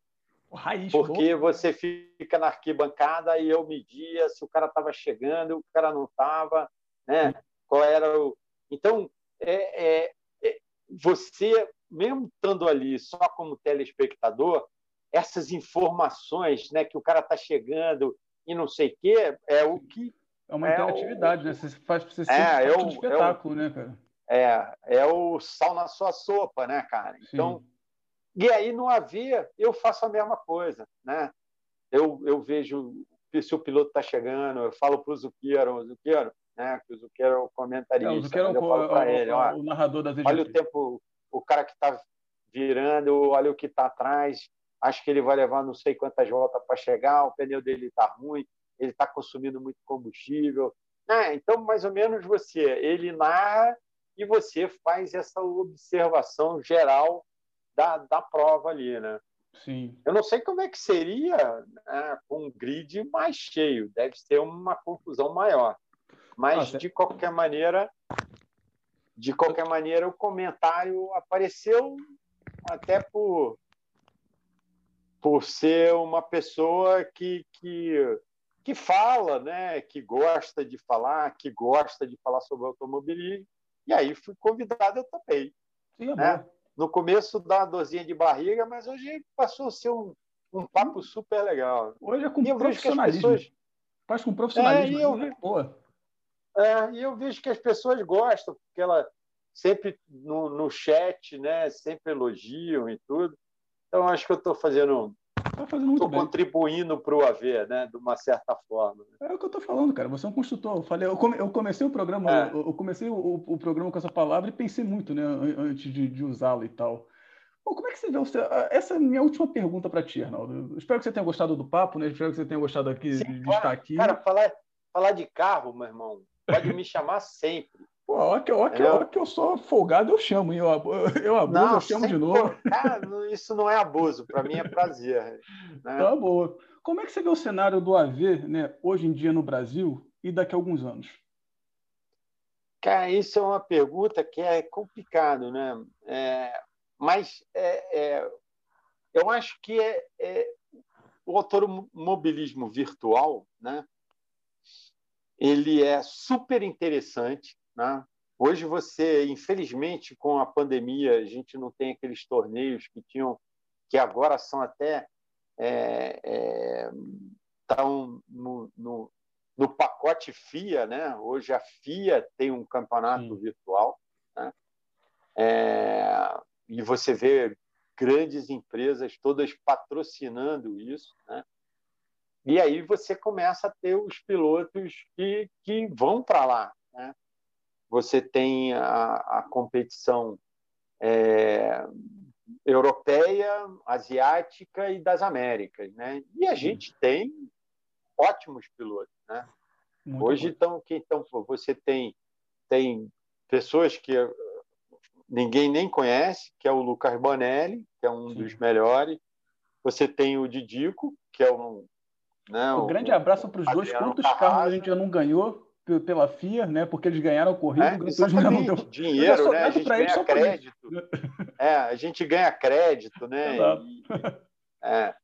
Raiz, porque você fica na arquibancada e eu media se o cara estava chegando, o cara não estava, né? Qual era o? Então é, é, é, você mesmo estando ali só como telespectador, essas informações, né, que o cara está chegando e não sei o quê, é o que é uma é interatividade, o... né? Você faz você é, é o, espetáculo, é o, né, cara? É, é o sal na sua sopa, né, cara? Então, Sim. e aí no AV eu faço a mesma coisa, né? Eu, eu vejo se o piloto está chegando, eu falo para o Zucchero, Zucchero, né? Que o Zucchero é o comentarista. É, o Zucchero é o, é ele, ó, o narrador das Olha o tempo, o cara que está virando, olha o que está atrás. Acho que ele vai levar não sei quantas voltas para chegar, o pneu dele está ruim ele está consumindo muito combustível. Ah, então, mais ou menos você, ele narra e você faz essa observação geral da, da prova ali, né? Sim. Eu não sei como é que seria né, com um grid mais cheio, deve ser uma confusão maior. Mas de qualquer maneira, de qualquer maneira, o comentário apareceu até por por ser uma pessoa que, que que fala, né, que gosta de falar, que gosta de falar sobre automobilismo, e aí fui convidado, eu também. Sim, é né? No começo dá uma dorzinha de barriga, mas hoje passou a ser um, um papo super legal. Hoje é com e profissionalismo. Pessoas... Faz com profissionalismo. É, e eu, né? Boa. É, e eu vejo que as pessoas gostam, porque ela sempre no, no chat, né, sempre elogiam e tudo. Então, acho que eu estou fazendo Tá fazendo muito bem. contribuindo para o AV, né? De uma certa forma. Né? É o que eu estou falando, cara. Você é um construtor. Eu, falei, eu, come, eu comecei o programa, é. eu, eu, comecei o, o, programa com essa palavra e pensei muito, né? Antes de, de usá-lo e tal. Bom, como é que você vê você? Essa é a minha última pergunta para ti, Arnaldo. Espero que você tenha gostado do papo, né? Espero que você tenha gostado aqui Sim, de, de estar aqui. Cara, falar, falar de carro, meu irmão, pode me chamar sempre. Pô, ó, que, ó, que, ó, que eu sou folgado, eu chamo, hein? Eu, eu abuso, não, eu chamo de novo. Cara, isso não é abuso, para mim é prazer. Né? Tá boa. Como é que você vê o cenário do AV né, hoje em dia no Brasil e daqui a alguns anos? Cara, isso é uma pergunta que é complicado, né? É, mas é, é, eu acho que é, é o automobilismo virtual, né? Ele é super interessante né? Hoje você, infelizmente, com a pandemia, a gente não tem aqueles torneios que tinham, que agora são até é, é, estão no, no, no, pacote FIA, né? Hoje a FIA tem um campeonato Sim. virtual, né? É, e você vê grandes empresas todas patrocinando isso, né? E aí você começa a ter os pilotos que, que vão para lá, né? Você tem a, a competição é, europeia, asiática e das Américas, né? E a gente tem ótimos pilotos, né? Muito Hoje então, então você tem tem pessoas que ninguém nem conhece, que é o Lucas Bonelli, que é um Sim. dos melhores. Você tem o Didico, que é um. Né, um grande abraço para os dois. Quantos carros a gente já não ganhou pela FIA, né? Porque eles ganharam a corrida, é, o exatamente. Não Dinheiro, né? A gente ganha crédito. É, a gente ganha crédito, né? E, é.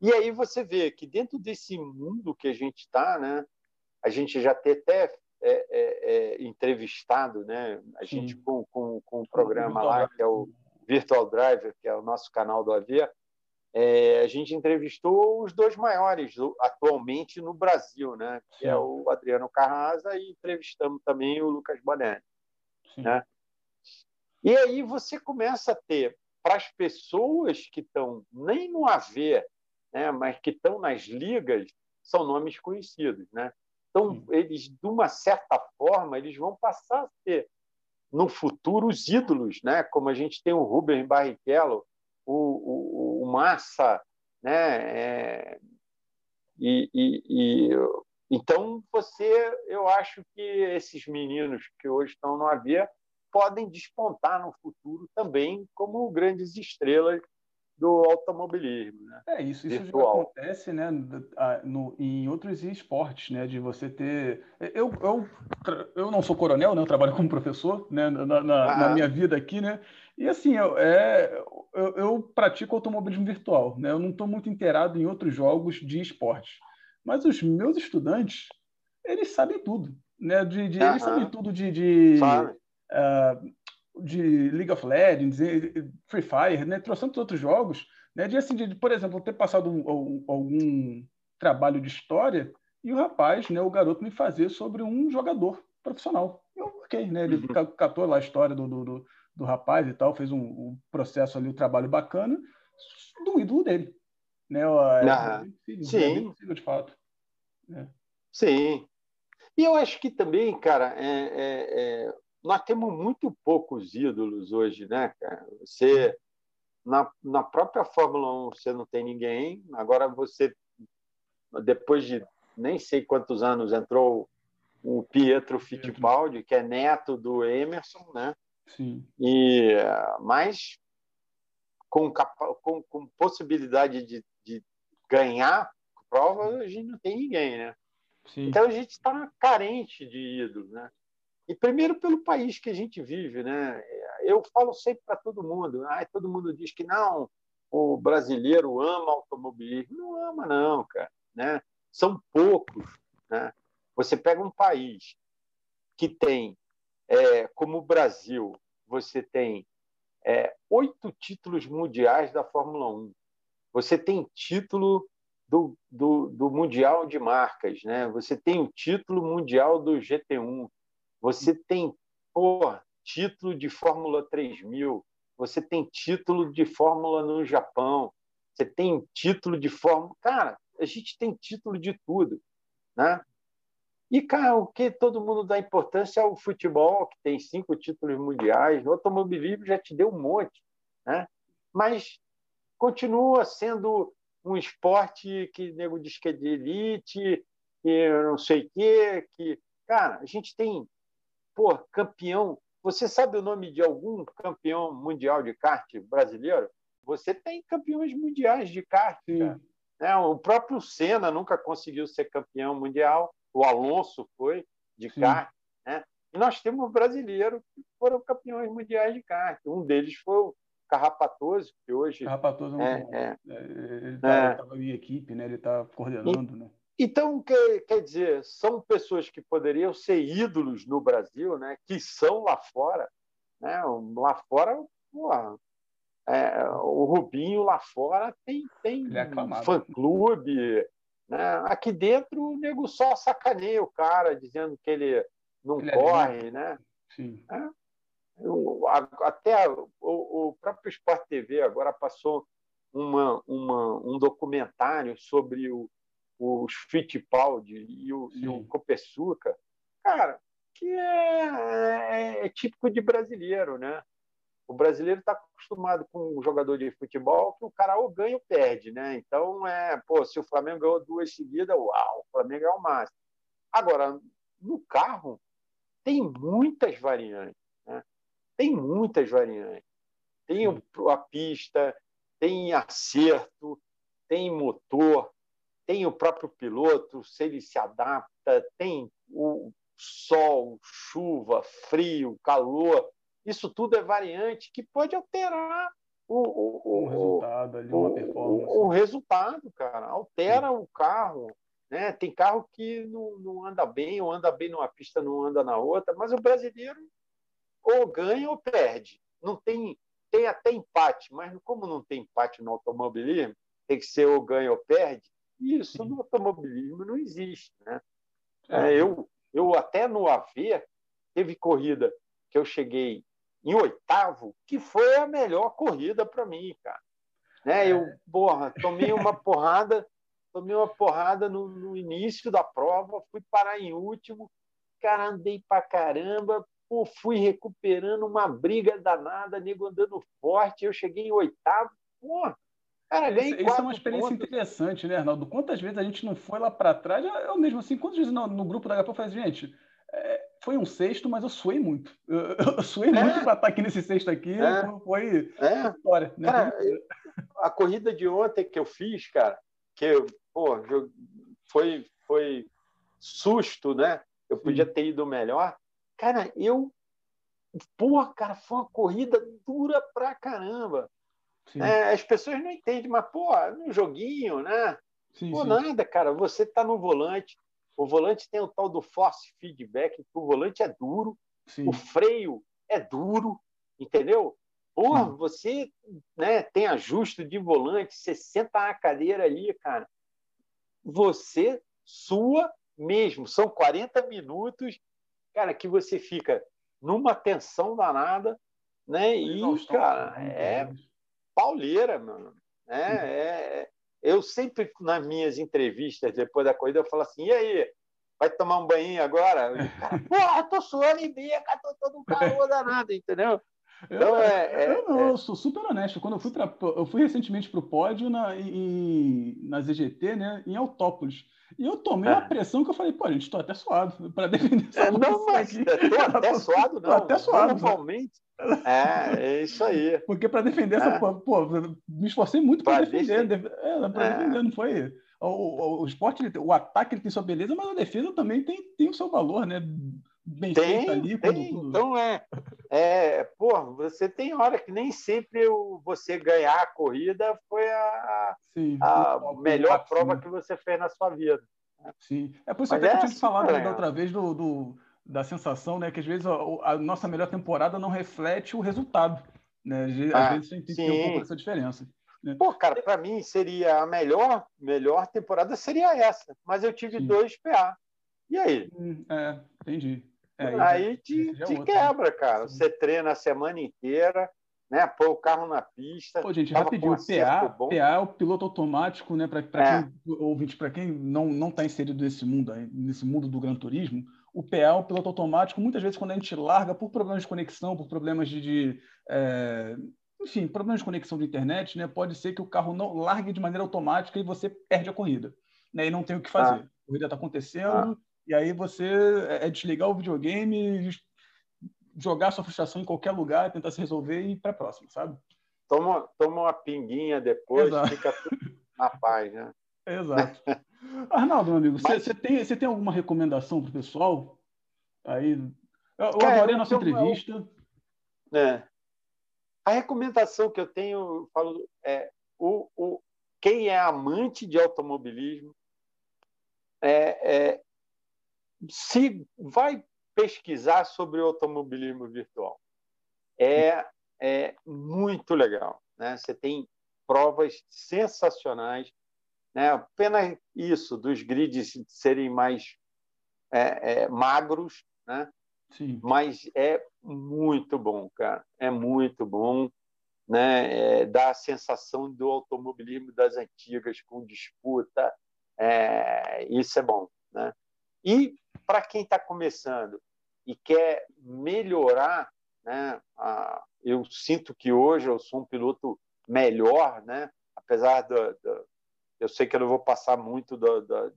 e aí você vê que dentro desse mundo que a gente está, né? A gente já tem até é, é, é, entrevistado, né? A gente com, com, com o programa lá, que é o Virtual Driver, que é o nosso canal do Avia, é, a gente entrevistou os dois maiores atualmente no Brasil, né? Que é o Adriano Carrasa e entrevistamos também o Lucas Bonelli, né? E aí você começa a ter para as pessoas que estão nem no AV, né? Mas que estão nas ligas, são nomes conhecidos, né? Então, eles, de uma certa forma, eles vão passar a ser, no futuro, os ídolos, né? como a gente tem o Rubens Barrichello, o, o Massa, né? É, e, e, e, então você, eu acho que esses meninos que hoje estão no Avia podem despontar no futuro também como grandes estrelas do automobilismo. Né? É, isso, isso já acontece né, no, em outros esportes, né, de você ter... Eu, eu, eu não sou coronel, né, eu trabalho como professor né, na, na, ah. na minha vida aqui, né, e assim, eu, é, eu, eu pratico automobilismo virtual, né, eu não estou muito inteirado em outros jogos de esporte, mas os meus estudantes, eles sabem tudo, né, de, de eles sabem tudo de... de uh, de League of Legends, Free Fire, né? Trouxemos outros jogos, né? De assim, de, por exemplo, ter passado um, um, algum trabalho de história e o rapaz, né, o garoto me fazer sobre um jogador profissional. Eu, ok, né? Ele uhum. catou lá a história do, do, do, rapaz e tal, fez um, um processo ali, um trabalho bacana do ídolo dele, né? Ah, é, sim. É de fato. É. Sim. E eu acho que também, cara, é, é, é nós temos muito poucos ídolos hoje, né, cara? Você na, na própria Fórmula 1 você não tem ninguém. Agora você depois de nem sei quantos anos entrou o Pietro Fittipaldi, que é neto do Emerson, né? Sim. E mas com, com, com possibilidade de, de ganhar prova, a gente não tem ninguém, né? Sim. Então a gente está carente de ídolos, né? E primeiro pelo país que a gente vive, né? Eu falo sempre para todo mundo, ah, todo mundo diz que não, o brasileiro ama automobilismo. Não ama não, cara, né? São poucos, né? Você pega um país que tem, é, como o Brasil, você tem é, oito títulos mundiais da Fórmula 1. Você tem título do, do, do Mundial de Marcas, né? Você tem o título mundial do GT1. Você tem pô, título de Fórmula 3000, você tem título de Fórmula no Japão, você tem título de Fórmula. Cara, a gente tem título de tudo. Né? E, cara, o que todo mundo dá importância é o futebol, que tem cinco títulos mundiais, o automobilismo já te deu um monte. Né? Mas continua sendo um esporte que nego diz que é de elite, que não sei o quê, que. Cara, a gente tem pô, campeão. Você sabe o nome de algum campeão mundial de kart brasileiro? Você tem campeões mundiais de kart. Né? O próprio Senna nunca conseguiu ser campeão mundial. O Alonso foi de kart. Né? E nós temos brasileiros que foram campeões mundiais de kart. Um deles foi o Carrapatoso, que hoje. Carrapatoso é, é, é, ele estava é. em equipe, né? ele está coordenando. E, né? Então, quer, quer dizer, são pessoas que poderiam ser ídolos no Brasil, né? que são lá fora. Né? Lá fora, é, o Rubinho lá fora tem, tem é fã-clube. Né? Aqui dentro, o nego só sacaneia o cara, dizendo que ele não ele é corre. É né? Sim. É, até o, o próprio Sport TV agora passou uma, uma, um documentário sobre o, os Fittipaldi e o, e o Copersuca, cara, que é, é, é, típico de brasileiro, né? O brasileiro está acostumado com um jogador de futebol que o cara ou ganha ou perde, né? Então, é, pô, se o Flamengo ganhou duas seguidas, uau, o Flamengo é o máximo. Agora, no carro, tem muitas variantes, né? Tem muitas variantes. Tem a pista, tem acerto, tem motor, tem o próprio piloto, se ele se adapta, tem o sol, chuva, frio, calor. Isso tudo é variante que pode alterar o, o, um resultado ali, uma performance. O, o resultado, cara. Altera Sim. o carro. Né? Tem carro que não, não anda bem, ou anda bem numa pista, não anda na outra, mas o brasileiro ou ganha ou perde. Não tem tem até empate, mas como não tem empate no automobilismo, tem que ser ou ganha ou perde, isso Sim. no automobilismo não existe. Né? É. Eu, eu até no AV teve corrida que eu cheguei em oitavo, que foi a melhor corrida para mim, cara. Né? É. Eu, porra, tomei uma porrada, tomei uma porrada no, no, início da prova, fui parar em último, cara, andei pra caramba, pô, fui recuperando uma briga danada, nego andando forte, eu cheguei em oitavo, pô, cara, ganhei Isso, isso é uma experiência pontos. interessante, né, Arnaldo? Quantas vezes a gente não foi lá para trás? Eu mesmo assim, quantas vezes no, no grupo da HP eu falei, assim, gente, é, foi um sexto, mas eu suei muito. Eu, eu suei é. muito para estar aqui nesse sexto aqui, é. foi é. história. Né? Cara, a corrida de ontem que eu fiz, cara, que eu, pô, foi, foi susto, né? Eu podia ter ido melhor. Cara, eu. Porra, cara, foi uma corrida dura pra caramba. É, as pessoas não entendem, mas, pô, no joguinho, né? Sim, pô, sim. nada, cara. Você tá no volante. O volante tem o tal do force feedback, o volante é duro, sim. o freio é duro, entendeu? Porra, você né, tem ajuste de volante, você senta a cadeira ali, cara. Você sua mesmo. São 40 minutos cara, que você fica numa tensão danada, né? E, cara, é pauleira, mano. É, é, eu sempre, nas minhas entrevistas, depois da corrida, eu falo assim, e aí, vai tomar um banho agora? Cara, Porra, tô suando em beca, tô todo calor danado, entendeu? Eu, é, eu, não, é... eu sou super honesto. Quando eu fui para, eu fui recentemente para o pódio na, em, na ZGT, né, em Autópolis. E eu tomei é. uma pressão que eu falei, pô, gente, estou até suado para defender essa é, Não, mas estou até suado, não. até suado. Normalmente. É, é isso aí. Porque para defender essa. É. Pô, me esforcei muito para defender. Deixar... É, para é. defender, não foi. O, o, o esporte, o ataque ele tem sua beleza, mas a defesa também tem, tem o seu valor, né? Bem tem, feita ali. Tem. Quando... Então é, é. Pô, você tem hora que nem sempre o, você ganhar a corrida foi a, Sim, a melhor prova né? que você fez na sua vida. Sim. É por isso Mas até é que eu tinha assim, falado é. da outra vez do, do, da sensação, né? Que às vezes a, a, nossa melhor temporada não reflete o resultado. Né? Às ah, vezes tem que ter um pouco dessa diferença. Né? Pô, cara, para mim seria a melhor, melhor temporada seria essa. Mas eu tive Sim. dois PA. E aí? Hum, é, entendi. É, aí te, te né? quebra, cara. Sim. Você treina a semana inteira, né? Põe o carro na pista. Pô, gente, rapidinho, PA, PA é o piloto automático, né? Para é. quem ouvinte, para quem não não está inserido nesse mundo, nesse mundo do Gran Turismo, o PA é o piloto automático. Muitas vezes quando a gente larga por problemas de conexão, por problemas de, de é, enfim, problemas de conexão de internet, né? Pode ser que o carro não largue de maneira automática e você perde a corrida, né? E não tem o que fazer. Ah. A corrida está acontecendo. Ah. E aí você é, é desligar o videogame, jogar sua frustração em qualquer lugar, tentar se resolver e ir para a próxima, sabe? Toma, toma uma pinguinha depois, Exato. fica tudo na paz, né? Exato. Arnaldo, meu amigo, Mas... você, tem, você tem alguma recomendação para o pessoal? Aí, eu, eu Cara, adorei a nossa entrevista. É. A recomendação que eu tenho, eu falo, é o, o, quem é amante de automobilismo é, é, se vai pesquisar sobre automobilismo virtual. É, é muito legal. Né? Você tem provas sensacionais. Né? Pena isso, dos grids serem mais é, é, magros, né? Sim. Mas é muito bom, cara. É muito bom. Né? É, dá a sensação do automobilismo das antigas, com disputa. É, isso é bom. Né? E para quem está começando e quer melhorar, né? A, eu sinto que hoje eu sou um piloto melhor, né? apesar do, eu sei que eu não vou passar muito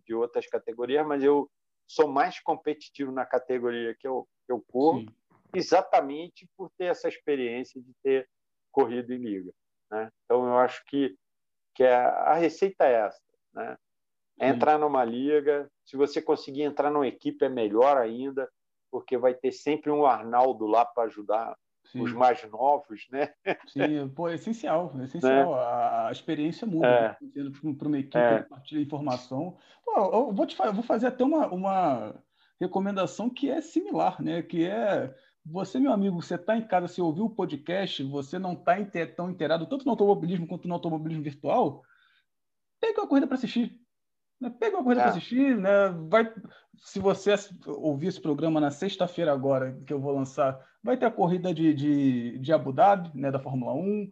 de outras categorias, mas eu sou mais competitivo na categoria que eu, que eu corro, Sim. exatamente por ter essa experiência de ter corrido em liga. Né? Então, eu acho que, que a, a receita é essa. Né? É entrar numa liga, se você conseguir entrar numa equipe, é melhor ainda, porque vai ter sempre um Arnaldo lá para ajudar Sim. os mais novos, né? Sim, pô, é essencial, é essencial. Né? A, a, experiência muda é. Né? para uma equipe é. compartilhar informação. Pô, eu vou te eu vou fazer até uma, uma recomendação que é similar, né? Que é você, meu amigo, você está em casa, você ouviu o podcast, você não está tão inteirado tanto no automobilismo quanto no automobilismo virtual, pega uma corrida para assistir. Né? Pega uma corrida é. para assistir, né? Vai, se você ouvir esse programa na sexta-feira agora, que eu vou lançar, vai ter a corrida de, de, de Abu Dhabi, né, da Fórmula 1.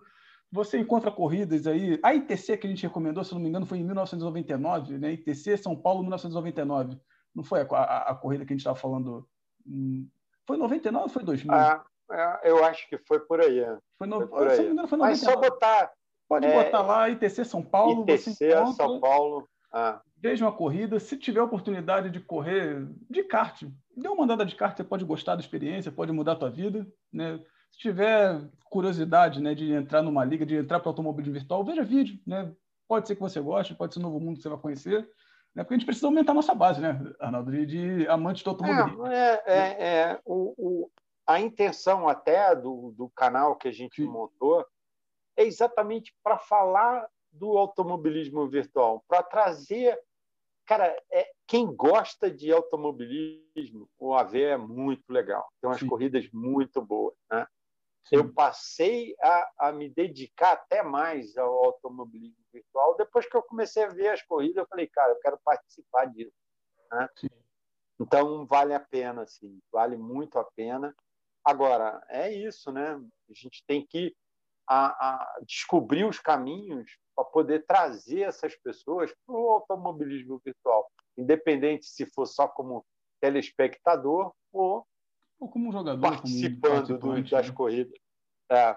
Você encontra corridas aí. A ITC que a gente recomendou, se não me engano, foi em 1999, né? ITC São Paulo 1999. Não foi a, a, a corrida que a gente estava falando? Hum, foi 99 ou foi 2000? Ah, é, eu acho que foi por aí. É. Foi, no, foi por aí. Se não me engano, foi 99. Mas só botar. Pode é, botar lá ITC São Paulo. ITC São Paulo. Ah. Veja uma corrida. Se tiver oportunidade de correr de kart, dê uma andada de kart, você pode gostar da experiência, pode mudar a tua vida. Né? Se tiver curiosidade né, de entrar numa liga, de entrar para o automobilismo virtual, veja vídeo. Né? Pode ser que você goste, pode ser um novo mundo que você vai conhecer. Né? Porque a gente precisa aumentar a nossa base, né, Arnaldo, de, de amantes do automobilismo. É, é, é o, o, a intenção até do, do canal que a gente Sim. montou é exatamente para falar do automobilismo virtual, para trazer. Cara, é, quem gosta de automobilismo, o AV é muito legal. Tem umas Sim. corridas muito boas. Né? Eu passei a, a, me dedicar até mais ao automobilismo virtual. Depois que eu comecei a ver as corridas, eu falei, cara, eu quero participar disso. Né? Então, vale a pena, sim, vale muito a pena. Agora, é isso, né? A gente tem que a, a descobrir os caminhos para poder trazer essas pessoas para o automobilismo virtual, independente se for só como telespectador ou, ou como jogador, participando como do, das né? corridas. É.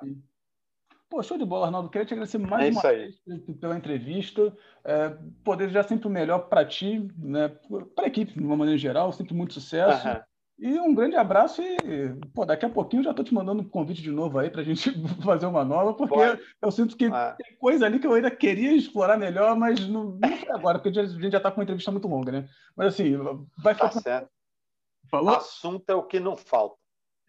Pô, show de bola, Arnaldo. Queria te agradecer mais é uma vez pela entrevista. É, poder já sempre o melhor para ti, né? para a equipe, de uma maneira geral. Sempre muito sucesso. Uhum. E um grande abraço e, pô, daqui a pouquinho já estou te mandando um convite de novo aí para a gente fazer uma nova, porque Pode. eu sinto que ah. tem coisa ali que eu ainda queria explorar melhor, mas não, não foi agora, porque a gente já está com uma entrevista muito longa, né? Mas assim, vai ficar... Tá certo. Falou? Assunto é o que não falta.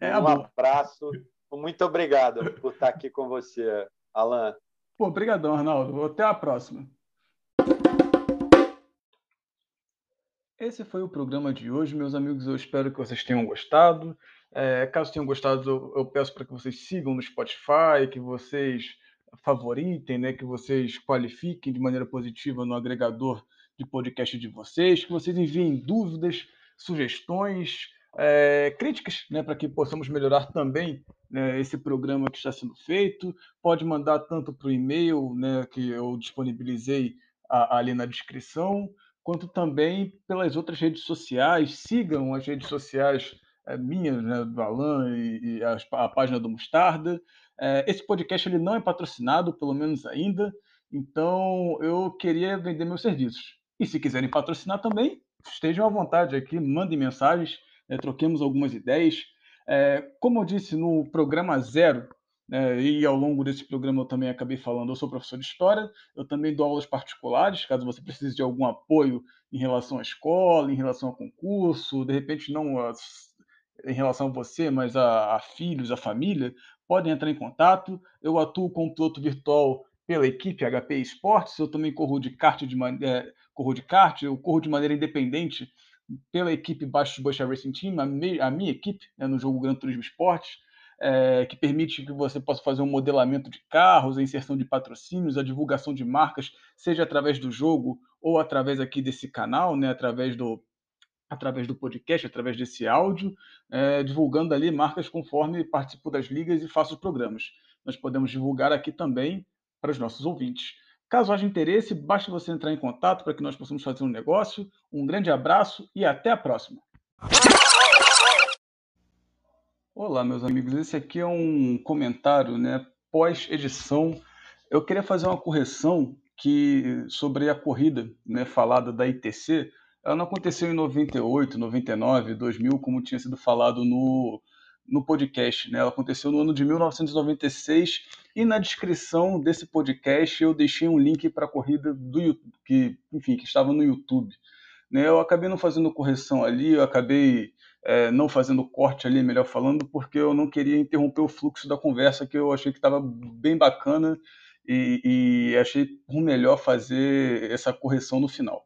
É, um abraço. Muito obrigado por estar aqui com você, Alan. Pô, obrigadão, Arnaldo. Até a próxima. Esse foi o programa de hoje, meus amigos. Eu espero que vocês tenham gostado. É, caso tenham gostado, eu, eu peço para que vocês sigam no Spotify, que vocês favoritem, né, que vocês qualifiquem de maneira positiva no agregador de podcast de vocês, que vocês enviem dúvidas, sugestões, é, críticas, né, para que possamos melhorar também né, esse programa que está sendo feito. Pode mandar tanto para o e-mail né, que eu disponibilizei a, ali na descrição, quanto também pelas outras redes sociais. Sigam as redes sociais é, minhas, né, do Alan e, e a, a, página do Mostarda. É, esse podcast ele não é patrocinado, pelo menos ainda, então eu queria vender meus serviços. E se quiserem patrocinar também, estejam à vontade aqui, mandem mensagens, é, troquemos algumas ideias. É, como eu disse no programa zero, né, e ao longo desse programa eu também acabei falando, eu sou professor de história, eu também dou aulas particulares, caso você precise de algum apoio em relação à escola, em relação ao concurso, de repente não em relação a você, mas a, a, filhos, a família, podem entrar em contato. Eu atuo como piloto virtual pela equipe HP Esportes, eu também corro de kart, de, é, corro de kart, eu corro de maneira independente pela equipe Baixo Bush Racing Team, a, me, a minha equipe, né, no jogo Gran Turismo Esportes é, que permite que você possa fazer um modelamento de carros, a inserção de patrocínios, a divulgação de marcas, seja através do jogo ou através aqui desse canal, né, através do, através do podcast, através desse áudio, é, divulgando ali marcas conforme participo das ligas e faço os programas. Nós podemos divulgar aqui também para os nossos ouvintes. Caso haja interesse, basta você entrar em contato para que nós possamos fazer um negócio. Um grande abraço e até a próxima. Olá, meus amigos. Esse aqui é um comentário, né, pós-edição. Eu queria fazer uma correção que sobre a corrida, né, falada da ITC, ela não aconteceu em 98, 99, 2000, como tinha sido falado no, no podcast. Né? Ela aconteceu no ano de 1996 e na descrição desse podcast eu deixei um link para a corrida do que, enfim, que estava no YouTube. Né? Eu acabei não fazendo correção ali, eu acabei é, não fazendo corte ali, melhor falando, porque eu não queria interromper o fluxo da conversa que eu achei que estava bem bacana e, e achei melhor fazer essa correção no final.